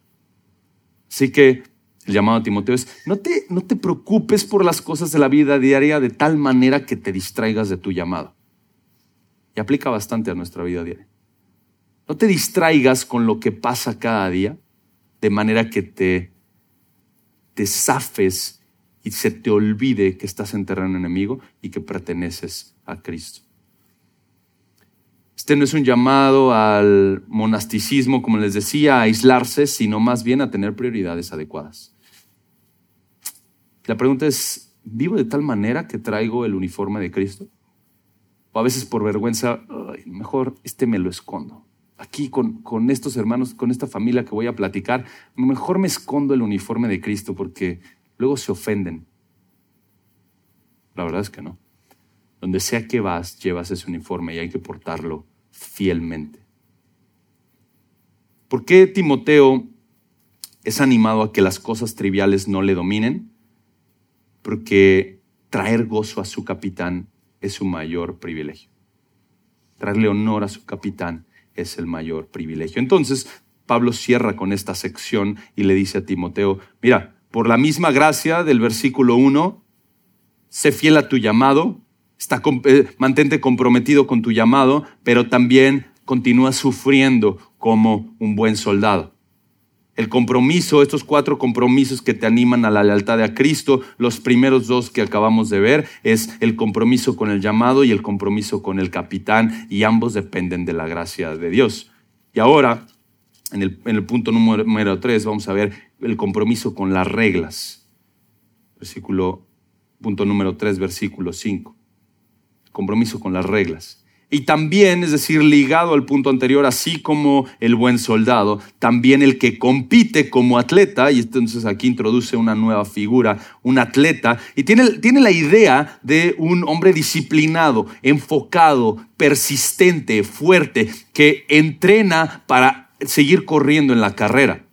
Así que el llamado a Timoteo es, no te, no te preocupes por las cosas de la vida diaria de tal manera que te distraigas de tu llamado. Y aplica bastante a nuestra vida diaria. No te distraigas con lo que pasa cada día de manera que te te zafes y se te olvide que estás en terreno enemigo y que perteneces a Cristo. Este no es un llamado al monasticismo, como les decía, a aislarse, sino más bien a tener prioridades adecuadas. La pregunta es, ¿vivo de tal manera que traigo el uniforme de Cristo? O a veces por vergüenza, mejor este me lo escondo. Aquí con, con estos hermanos, con esta familia que voy a platicar, mejor me escondo el uniforme de Cristo porque luego se ofenden. La verdad es que no. Donde sea que vas, llevas ese uniforme y hay que portarlo fielmente. ¿Por qué Timoteo es animado a que las cosas triviales no le dominen? Porque traer gozo a su capitán es su mayor privilegio. Traerle honor a su capitán es el mayor privilegio. Entonces, Pablo cierra con esta sección y le dice a Timoteo, mira, por la misma gracia del versículo 1, sé fiel a tu llamado, está, eh, mantente comprometido con tu llamado, pero también continúa sufriendo como un buen soldado. El compromiso, estos cuatro compromisos que te animan a la lealtad a Cristo, los primeros dos que acabamos de ver, es el compromiso con el llamado y el compromiso con el capitán, y ambos dependen de la gracia de Dios. Y ahora, en el, punto número, número tres, vamos a ver el compromiso con las reglas. Versículo, punto número tres, versículo cinco. Compromiso con las reglas. Y también, es decir, ligado al punto anterior, así como el buen soldado, también el que compite como atleta, y entonces aquí introduce una nueva figura, un atleta, y tiene, tiene la idea de un hombre disciplinado, enfocado, persistente, fuerte, que entrena para seguir corriendo en la carrera.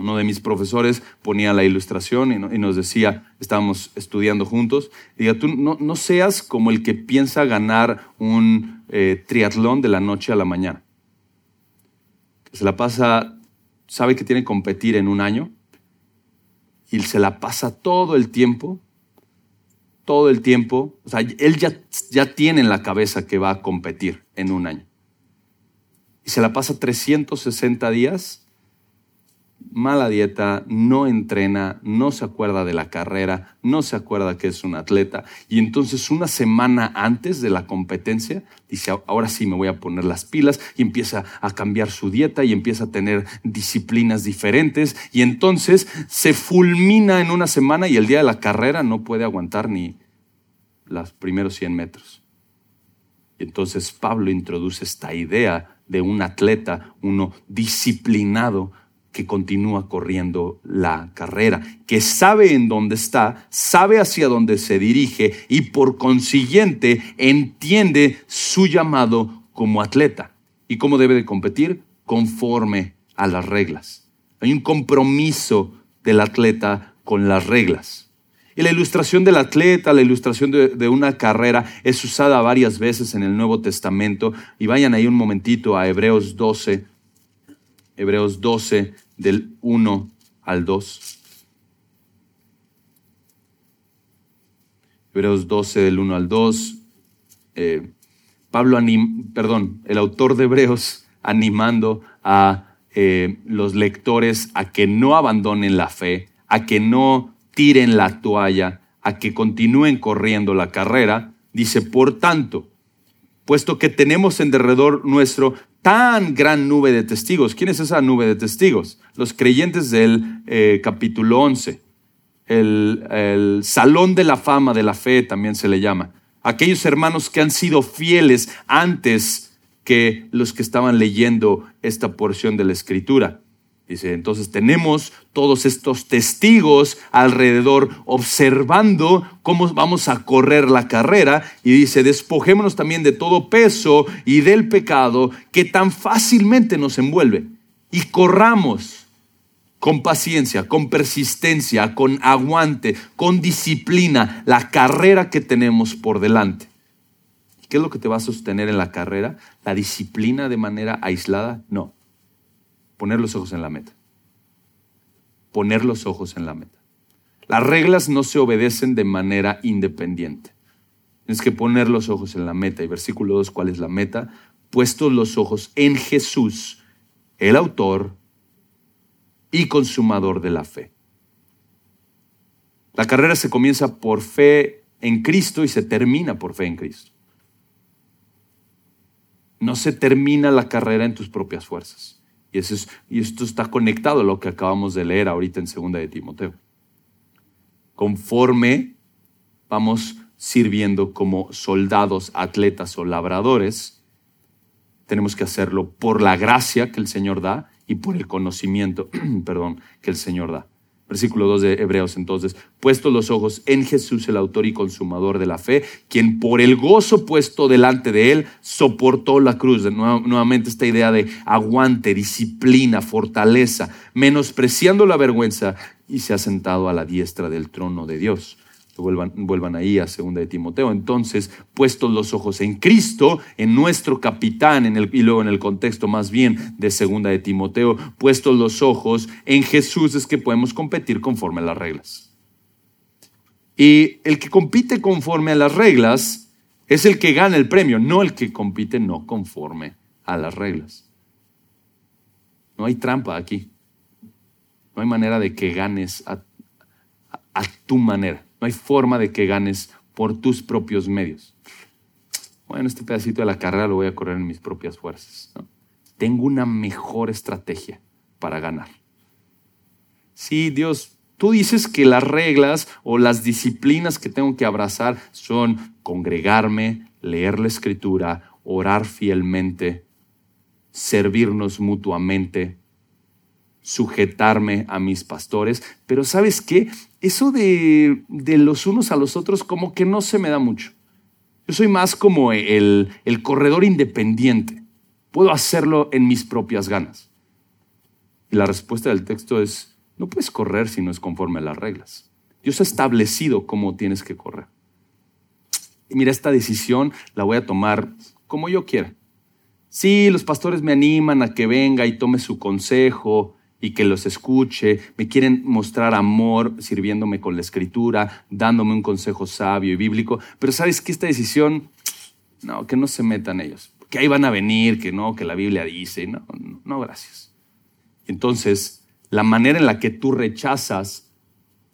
Uno de mis profesores ponía la ilustración y, nos decía, estábamos estudiando juntos, diga, tú no, no, seas como el que piensa ganar un eh, triatlón de la noche a la mañana. Se la pasa, sabe que tiene que competir en un año y se la pasa todo el tiempo, todo el tiempo, o sea, él ya, ya tiene en la cabeza que va a competir en un año. Y se la pasa 360 días mala dieta, no entrena, no se acuerda de la carrera, no se acuerda que es un atleta. Y entonces una semana antes de la competencia dice, ahora sí me voy a poner las pilas y empieza a cambiar su dieta y empieza a tener disciplinas diferentes. Y entonces se fulmina en una semana y el día de la carrera no puede aguantar ni los primeros 100 metros. Entonces Pablo introduce esta idea de un atleta, uno disciplinado, que continúa corriendo la carrera, que sabe en dónde está, sabe hacia dónde se dirige y por consiguiente entiende su llamado como atleta y cómo debe de competir conforme a las reglas. Hay un compromiso del atleta con las reglas. Y la ilustración del atleta, la ilustración de, de, una carrera es usada varias veces en el Nuevo Testamento. Y vayan ahí un momentito a Hebreos 12, Hebreos 12, del 1 al 2. Hebreos 12, del 1 al 2. Eh, Pablo, perdón, el autor de Hebreos animando a eh, los lectores a que no abandonen la fe, a que no tiren la toalla, a que continúen corriendo la carrera. Dice, por tanto, puesto que tenemos en derredor nuestro tan gran nube de testigos. ¿Quién es esa nube de testigos? Los creyentes del eh, capítulo 11. El, el salón de la fama de la fe también se le llama. Aquellos hermanos que han sido fieles antes que los que estaban leyendo esta porción de la escritura. Dice, entonces tenemos todos estos testigos alrededor observando cómo vamos a correr la carrera y dice, despojémonos también de todo peso y del pecado que tan fácilmente nos envuelve y corramos con paciencia, con persistencia, con aguante, con disciplina la carrera que tenemos por delante. ¿Qué es lo que te va a sostener en la carrera? ¿La disciplina de manera aislada? No poner los ojos en la meta. Poner los ojos en la meta. Las reglas no se obedecen de manera independiente. Tienes que poner los ojos en la meta. Y versículo 2, ¿cuál es la meta? Puestos los ojos en Jesús, el autor y consumador de la fe. La carrera se comienza por fe en Cristo y se termina por fe en Cristo. No se termina la carrera en tus propias fuerzas. Y, eso es, y esto está conectado a lo que acabamos de leer ahorita en segunda de Timoteo. Conforme vamos sirviendo como soldados, atletas o labradores, tenemos que hacerlo por la gracia que el Señor da y por el conocimiento, perdón, que el Señor da. Versículo 2 de Hebreos entonces, puestos los ojos en Jesús, el autor y consumador de la fe, quien por el gozo puesto delante de él soportó la cruz. nuevamente esta idea de aguante, disciplina, fortaleza, menospreciando la vergüenza y se ha sentado a la diestra del trono de Dios vuelvan, vuelvan ahí a segunda de Timoteo. Entonces, puestos los ojos en Cristo, en nuestro capitán, en el, y luego en el contexto más bien de segunda de Timoteo, puestos los ojos en Jesús es que podemos competir conforme a las reglas. Y el que compite conforme a las reglas es el que gana el premio, no el que compite no conforme a las reglas. No hay trampa aquí. No hay manera de que ganes a, a tu manera. No hay forma de que ganes por tus propios medios. Bueno, este pedacito de la carrera lo voy a correr en mis propias fuerzas. Tengo una mejor estrategia para ganar. Sí, Dios, tú dices que las reglas o las disciplinas que tengo que abrazar son congregarme, leer la escritura, orar fielmente, servirnos mutuamente, sujetarme a mis pastores, pero ¿sabes qué? Eso de, los unos a los otros como que no se me da mucho. Yo soy más como el, el corredor independiente. Puedo hacerlo en mis propias ganas. Y la respuesta del texto es, no puedes correr si no es conforme a las reglas. Dios ha establecido cómo tienes que correr. Y mira, esta decisión la voy a tomar como yo quiera. Sí, los pastores me animan a que venga y tome su consejo, y que los escuche, me quieren mostrar amor sirviéndome con la escritura, dándome un consejo sabio y bíblico, pero sabes que esta decisión, no, que no se metan ellos, que ahí van a venir, que no, que la Biblia dice, no, no, no gracias. Entonces, la manera en la que tú rechazas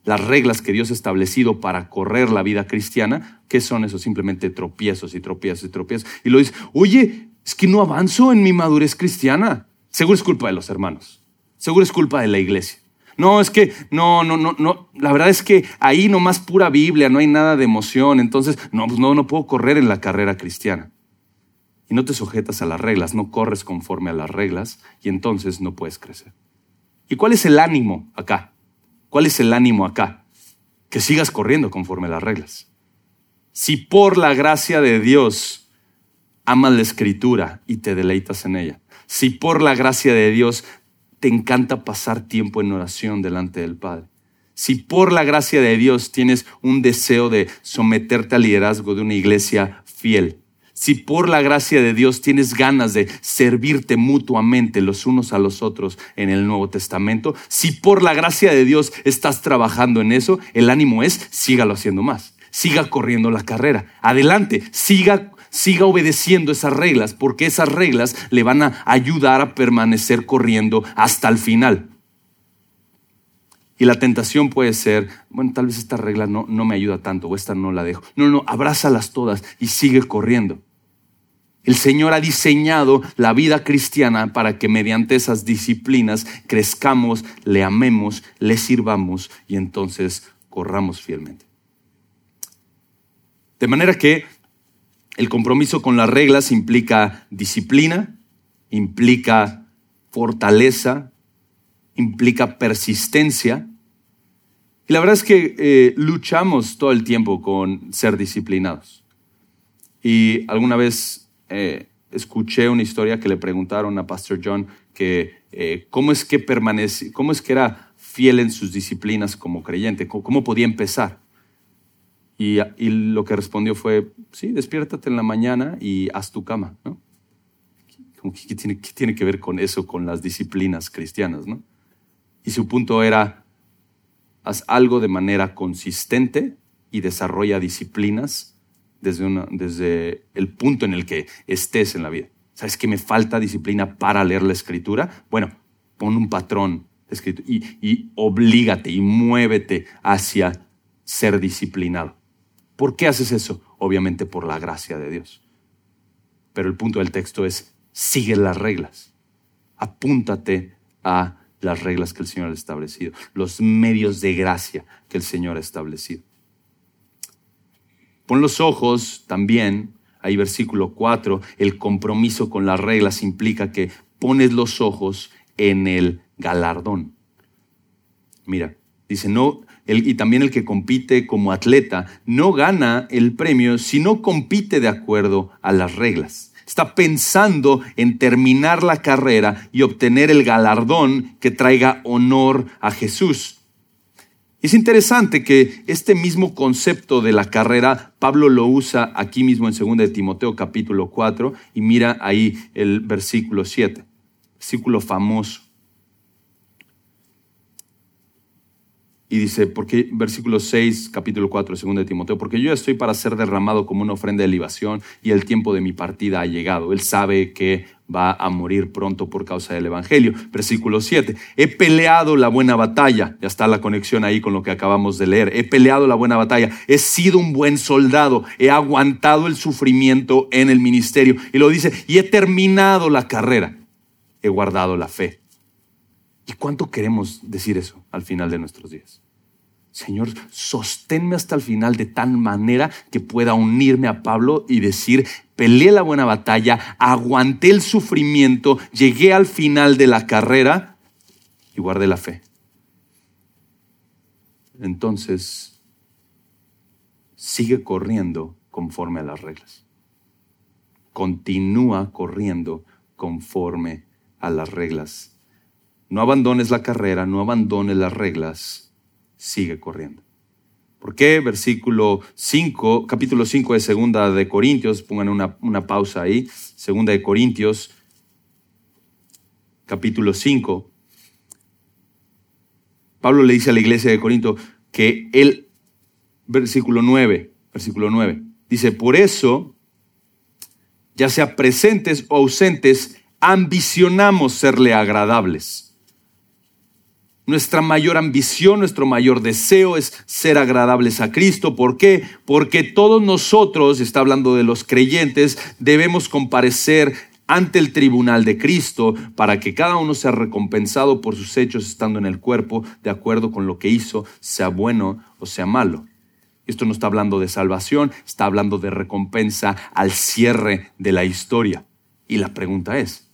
las reglas que Dios ha establecido para correr la vida cristiana, ¿qué son esos? Simplemente tropiezos y tropiezos y tropiezos. Y lo dices, oye, es que no avanzo en mi madurez cristiana. Seguro es culpa de los hermanos. Seguro es culpa de la iglesia. No, es que, no, no, no, no. La verdad es que ahí nomás pura Biblia, no hay nada de emoción. Entonces, no, pues no, no puedo correr en la carrera cristiana. Y no te sujetas a las reglas, no corres conforme a las reglas y entonces no puedes crecer. ¿Y cuál es el ánimo acá? ¿Cuál es el ánimo acá? Que sigas corriendo conforme a las reglas. Si por la gracia de Dios amas la escritura y te deleitas en ella, si por la gracia de Dios te encanta pasar tiempo en oración delante del Padre. Si por la gracia de Dios tienes un deseo de someterte al liderazgo de una iglesia fiel, si por la gracia de Dios tienes ganas de servirte mutuamente los unos a los otros en el Nuevo Testamento, si por la gracia de Dios estás trabajando en eso, el ánimo es sígalo haciendo más, siga corriendo la carrera, adelante, siga siga obedeciendo esas reglas, porque esas reglas le van a ayudar a permanecer corriendo hasta el final. Y la tentación puede ser, bueno, tal vez esta regla no, no me ayuda tanto o esta no la dejo. No, no, abrázalas todas y sigue corriendo. El Señor ha diseñado la vida cristiana para que mediante esas disciplinas crezcamos, le amemos, le sirvamos y entonces corramos fielmente. De manera que el compromiso con las reglas implica disciplina, implica fortaleza, implica persistencia. Y la verdad es que eh, luchamos todo el tiempo con ser disciplinados. Y alguna vez eh, escuché una historia que le preguntaron a Pastor John que eh, cómo es que permanece, cómo es que era fiel en sus disciplinas como creyente, cómo podía empezar. Y, lo que respondió fue, sí, despiértate en la mañana y haz tu cama, ¿no? ¿Qué tiene, qué tiene que ver con eso, con las disciplinas cristianas, no? Y su punto era, haz algo de manera consistente y desarrolla disciplinas desde, una, desde el punto en el que estés en la vida. ¿Sabes que me falta disciplina para leer la escritura? Bueno, pon un patrón escrito y, y oblígate y muévete hacia ser disciplinado. ¿Por qué haces eso? Obviamente por la gracia de Dios. Pero el punto del texto es, sigue las reglas. Apúntate a las reglas que el Señor ha establecido, los medios de gracia que el Señor ha establecido. Pon los ojos también, ahí versículo 4, el compromiso con las reglas implica que pones los ojos en el galardón. Mira, dice, no, y también el que compite como atleta no gana el premio si no compite de acuerdo a las reglas. Está pensando en terminar la carrera y obtener el galardón que traiga honor a Jesús. Es interesante que este mismo concepto de la carrera, Pablo lo usa aquí mismo en 2 de Timoteo capítulo 4 y mira ahí el versículo 7, versículo famoso. Y dice, porque, versículo 6, capítulo 4, 2 de Timoteo, porque yo estoy para ser derramado como una ofrenda de libación y el tiempo de mi partida ha llegado. Él sabe que va a morir pronto por causa del Evangelio. Versículo 7, he peleado la buena batalla. Ya está la conexión ahí con lo que acabamos de leer. He peleado la buena batalla. He sido un buen soldado. He aguantado el sufrimiento en el ministerio. Y lo dice, y he terminado la carrera. He guardado la fe. ¿Y cuánto queremos decir eso al final de nuestros días? Señor, sosténme hasta el final de tal manera que pueda unirme a Pablo y decir, peleé la buena batalla, aguanté el sufrimiento, llegué al final de la carrera y guardé la fe. Entonces, sigue corriendo conforme a las reglas. Continúa corriendo conforme a las reglas no abandones la carrera, no abandones las reglas, sigue corriendo. ¿Por qué? Versículo 5, capítulo 5 de Segunda de Corintios, pongan una, una pausa ahí, Segunda de Corintios, capítulo 5. Pablo le dice a la iglesia de Corinto que él, versículo 9, versículo 9, dice, por eso, ya sea presentes o ausentes, ambicionamos serle agradables nuestra mayor ambición, nuestro mayor deseo es ser agradables a Cristo. ¿Por qué? Porque todos nosotros, está hablando de los creyentes, debemos comparecer ante el tribunal de Cristo para que cada uno sea recompensado por sus hechos estando en el cuerpo, de acuerdo con lo que hizo, sea bueno o sea malo. Esto no está hablando de salvación, está hablando de recompensa al cierre de la historia. Y la pregunta es,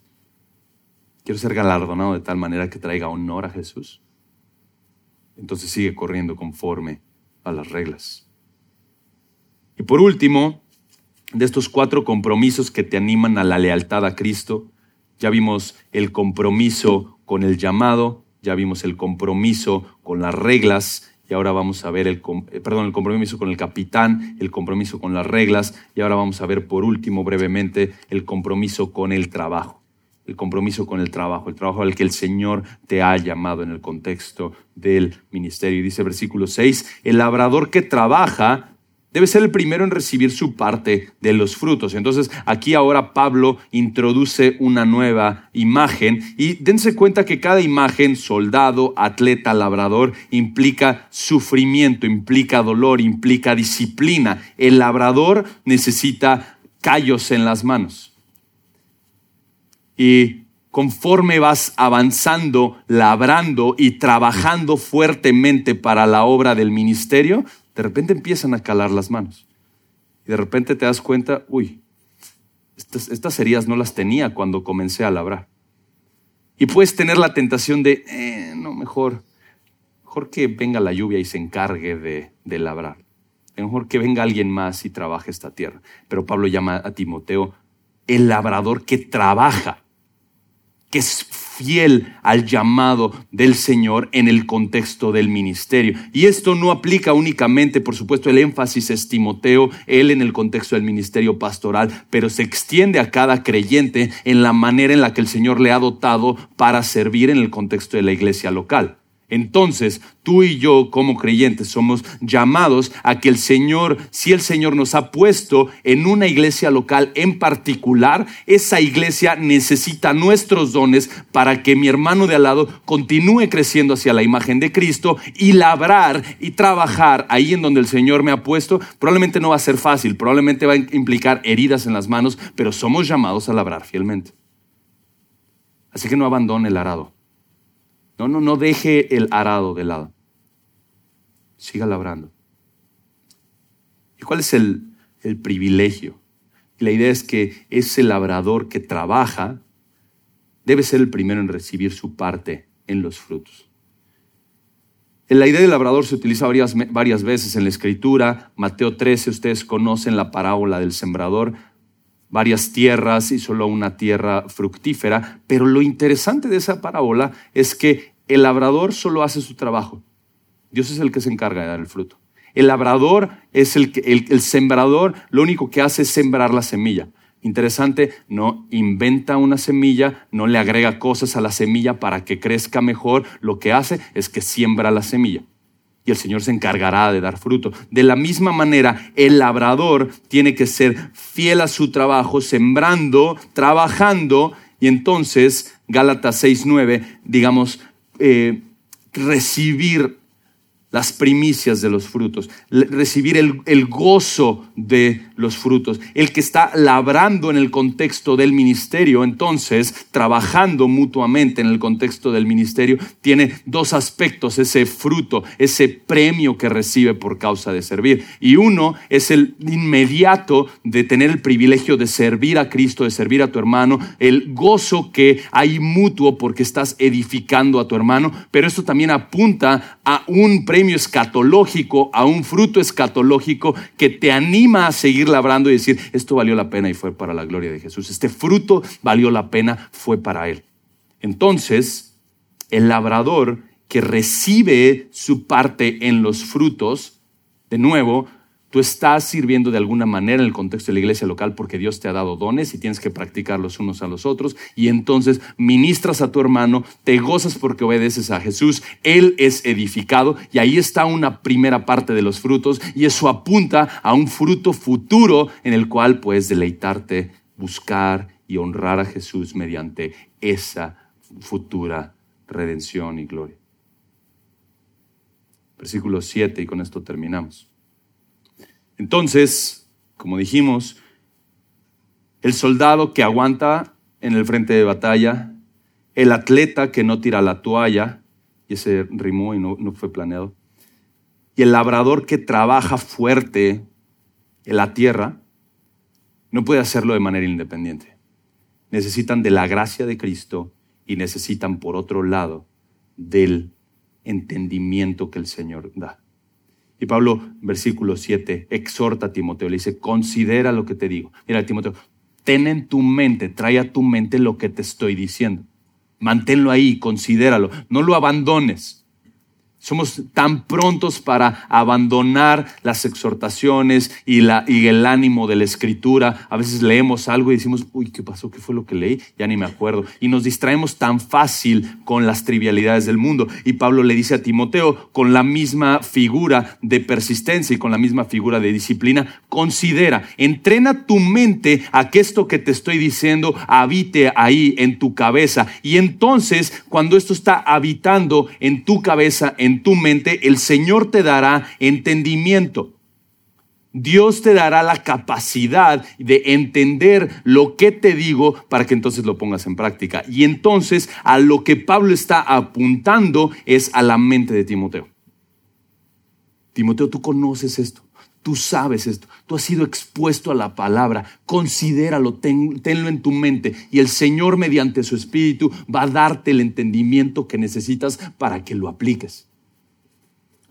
¿quiero ser galardonado de tal manera que traiga honor a Jesús? Entonces sigue corriendo conforme a las reglas. Y por último, de estos cuatro compromisos que te animan a la lealtad a Cristo, ya vimos el compromiso con el llamado, ya vimos el compromiso con las reglas, y ahora vamos a ver el, eh, perdón, el compromiso con el capitán, el compromiso con las reglas, y ahora vamos a ver por último brevemente el compromiso con el trabajo el compromiso con el trabajo, el trabajo al que el Señor te ha llamado en el contexto del ministerio. Y dice versículo 6, el labrador que trabaja debe ser el primero en recibir su parte de los frutos. Entonces aquí ahora Pablo introduce una nueva imagen y dense cuenta que cada imagen, soldado, atleta, labrador, implica sufrimiento, implica dolor, implica disciplina. El labrador necesita callos en las manos y conforme vas avanzando, labrando y trabajando fuertemente para la obra del ministerio, de repente empiezan a calar las manos. Y de repente te das cuenta, uy, estas, estas heridas no las tenía cuando comencé a labrar. Y puedes tener la tentación de, eh, no, mejor, mejor que venga la lluvia y se encargue de, de labrar. Mejor que venga alguien más y trabaje esta tierra. Pero Pablo llama a Timoteo el labrador que trabaja que es fiel al llamado del Señor en el contexto del ministerio. Y esto no aplica únicamente, por supuesto, el énfasis es Timoteo, él en el contexto del ministerio pastoral, pero se extiende a cada creyente en la manera en la que el Señor le ha dotado para servir en el contexto de la iglesia local. Entonces, tú y yo como creyentes somos llamados a que el Señor, si el Señor nos ha puesto en una iglesia local en particular, esa iglesia necesita nuestros dones para que mi hermano de al lado continúe creciendo hacia la imagen de Cristo y labrar y trabajar ahí en donde el Señor me ha puesto. Probablemente no va a ser fácil, probablemente va a implicar heridas en las manos, pero somos llamados a labrar fielmente. Así que no abandone el arado. No, no, no deje el arado de lado. Siga labrando. ¿Y cuál es el, el privilegio? la idea es que ese labrador que trabaja debe ser el primero en recibir su parte en los frutos. La idea del labrador se utiliza varias, varias veces en la escritura. Mateo 13, ustedes conocen la parábola del sembrador varias tierras y solo una tierra fructífera, pero lo interesante de esa parábola es que el labrador solo hace su trabajo. Dios es el que se encarga de dar el fruto. El labrador es el, el, sembrador, lo único que hace es sembrar la semilla. Interesante, no inventa una semilla, no le agrega cosas a la semilla para que crezca mejor, lo que hace es que siembra la semilla y el Señor se encargará de dar fruto. De la misma manera, el labrador tiene que ser fiel a su trabajo, sembrando, trabajando, y entonces, Gálatas 6.9, digamos, eh, recibir las primicias de los frutos, recibir el, el, gozo de los frutos. El que está labrando en el contexto del ministerio, entonces, trabajando mutuamente en el contexto del ministerio, tiene dos aspectos, ese fruto, ese premio que recibe por causa de servir. Y uno es el inmediato de tener el privilegio de servir a Cristo, de servir a tu hermano, el gozo que hay mutuo porque estás edificando a tu hermano, pero esto también apunta a un premio escatológico, a un fruto escatológico que te anima a seguir labrando y decir, esto valió la pena y fue para la gloria de Jesús. Este fruto valió la pena, fue para Él. Entonces, el labrador que recibe su parte en los frutos, de nuevo, Tú estás sirviendo de alguna manera en el contexto de la iglesia local porque Dios te ha dado dones y tienes que practicarlos unos a los otros. Y entonces ministras a tu hermano, te gozas porque obedeces a Jesús. Él es edificado y ahí está una primera parte de los frutos y eso apunta a un fruto futuro en el cual puedes deleitarte, buscar y honrar a Jesús mediante esa futura redención y gloria. Versículo 7 y con esto terminamos. Entonces, como dijimos, el soldado que aguanta en el frente de batalla, el atleta que no tira la toalla, y ese rimó y no, no fue planeado, y el labrador que trabaja fuerte en la tierra, no puede hacerlo de manera independiente. Necesitan de la gracia de Cristo y necesitan, por otro lado, del entendimiento que el Señor da. Y Pablo, versículo 7, exhorta a Timoteo, le dice, considera lo que te digo. Mira, Timoteo, ten en tu mente, trae a tu mente lo que te estoy diciendo. Manténlo ahí, considéralo, no lo abandones. Somos tan prontos para abandonar las exhortaciones y, el ánimo de la escritura. A veces leemos algo y decimos, uy, ¿qué pasó? ¿Qué fue lo que leí? Ya ni me acuerdo. Y nos distraemos tan fácil con las trivialidades del mundo. Y Pablo le dice a Timoteo, con la misma figura de persistencia y con la misma figura de disciplina, considera, entrena tu mente a que esto que te estoy diciendo habite ahí en tu cabeza. Y entonces, cuando esto está habitando en tu cabeza, en en tu mente, el Señor te dará entendimiento. Dios te dará la capacidad de entender lo que te digo para que entonces lo pongas en práctica. Y entonces a lo que Pablo está apuntando es a la mente de Timoteo. Timoteo, tú conoces esto. Tú sabes esto, tú has sido expuesto a la palabra, considéralo, tenlo en tu mente y el Señor mediante su Espíritu va a darte el entendimiento que necesitas para que lo apliques.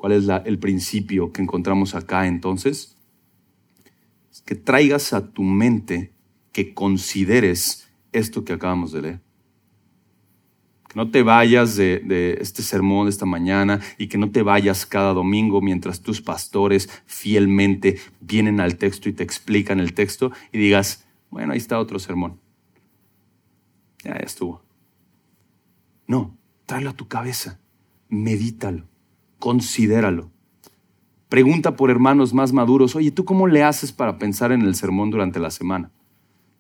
¿Cuál es el principio que encontramos acá entonces? Es que traigas a tu mente que consideres esto que acabamos de leer. Que no te vayas de, de, este sermón de esta mañana y que no te vayas cada domingo mientras tus pastores fielmente vienen al texto y te explican el texto y digas, bueno, ahí está otro sermón. Ya, ya estuvo. No, tráelo a tu cabeza medítalo, considéralo. Pregunta por hermanos más maduros, oye, ¿tú cómo le haces para pensar en el sermón durante la semana?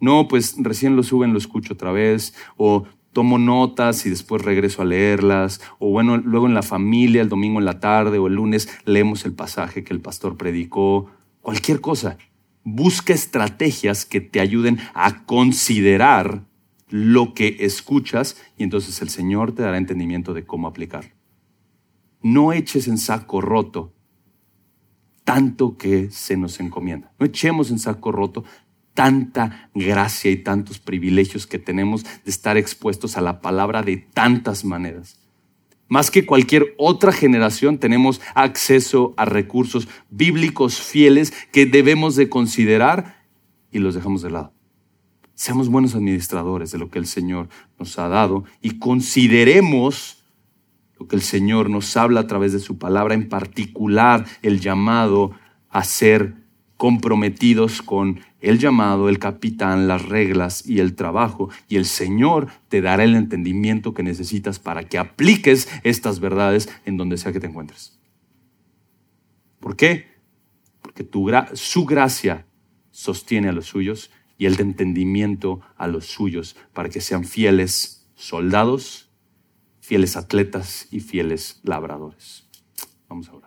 No, pues recién lo suben, lo escucho otra vez, o tomo notas y después regreso a leerlas, o bueno, luego en la familia, el domingo en la tarde o el lunes leemos el pasaje que el pastor predicó, cualquier cosa. Busca estrategias que te ayuden a considerar lo que escuchas y entonces el Señor te dará entendimiento de cómo aplicar. No eches en saco roto tanto que se nos encomienda. No echemos en saco roto tanta gracia y tantos privilegios que tenemos de estar expuestos a la palabra de tantas maneras. Más que cualquier otra generación tenemos acceso a recursos bíblicos fieles que debemos de considerar y los dejamos de lado. Seamos buenos administradores de lo que el Señor nos ha dado y consideremos lo que el Señor nos habla a través de su palabra, en particular el llamado a ser comprometidos con el llamado, el capitán, las reglas y el trabajo. Y el Señor te dará el entendimiento que necesitas para que apliques estas verdades en donde sea que te encuentres. ¿Por qué? Porque su gracia sostiene a los suyos y el entendimiento a los suyos para que sean fieles soldados, fieles atletas y fieles labradores. Vamos ahora.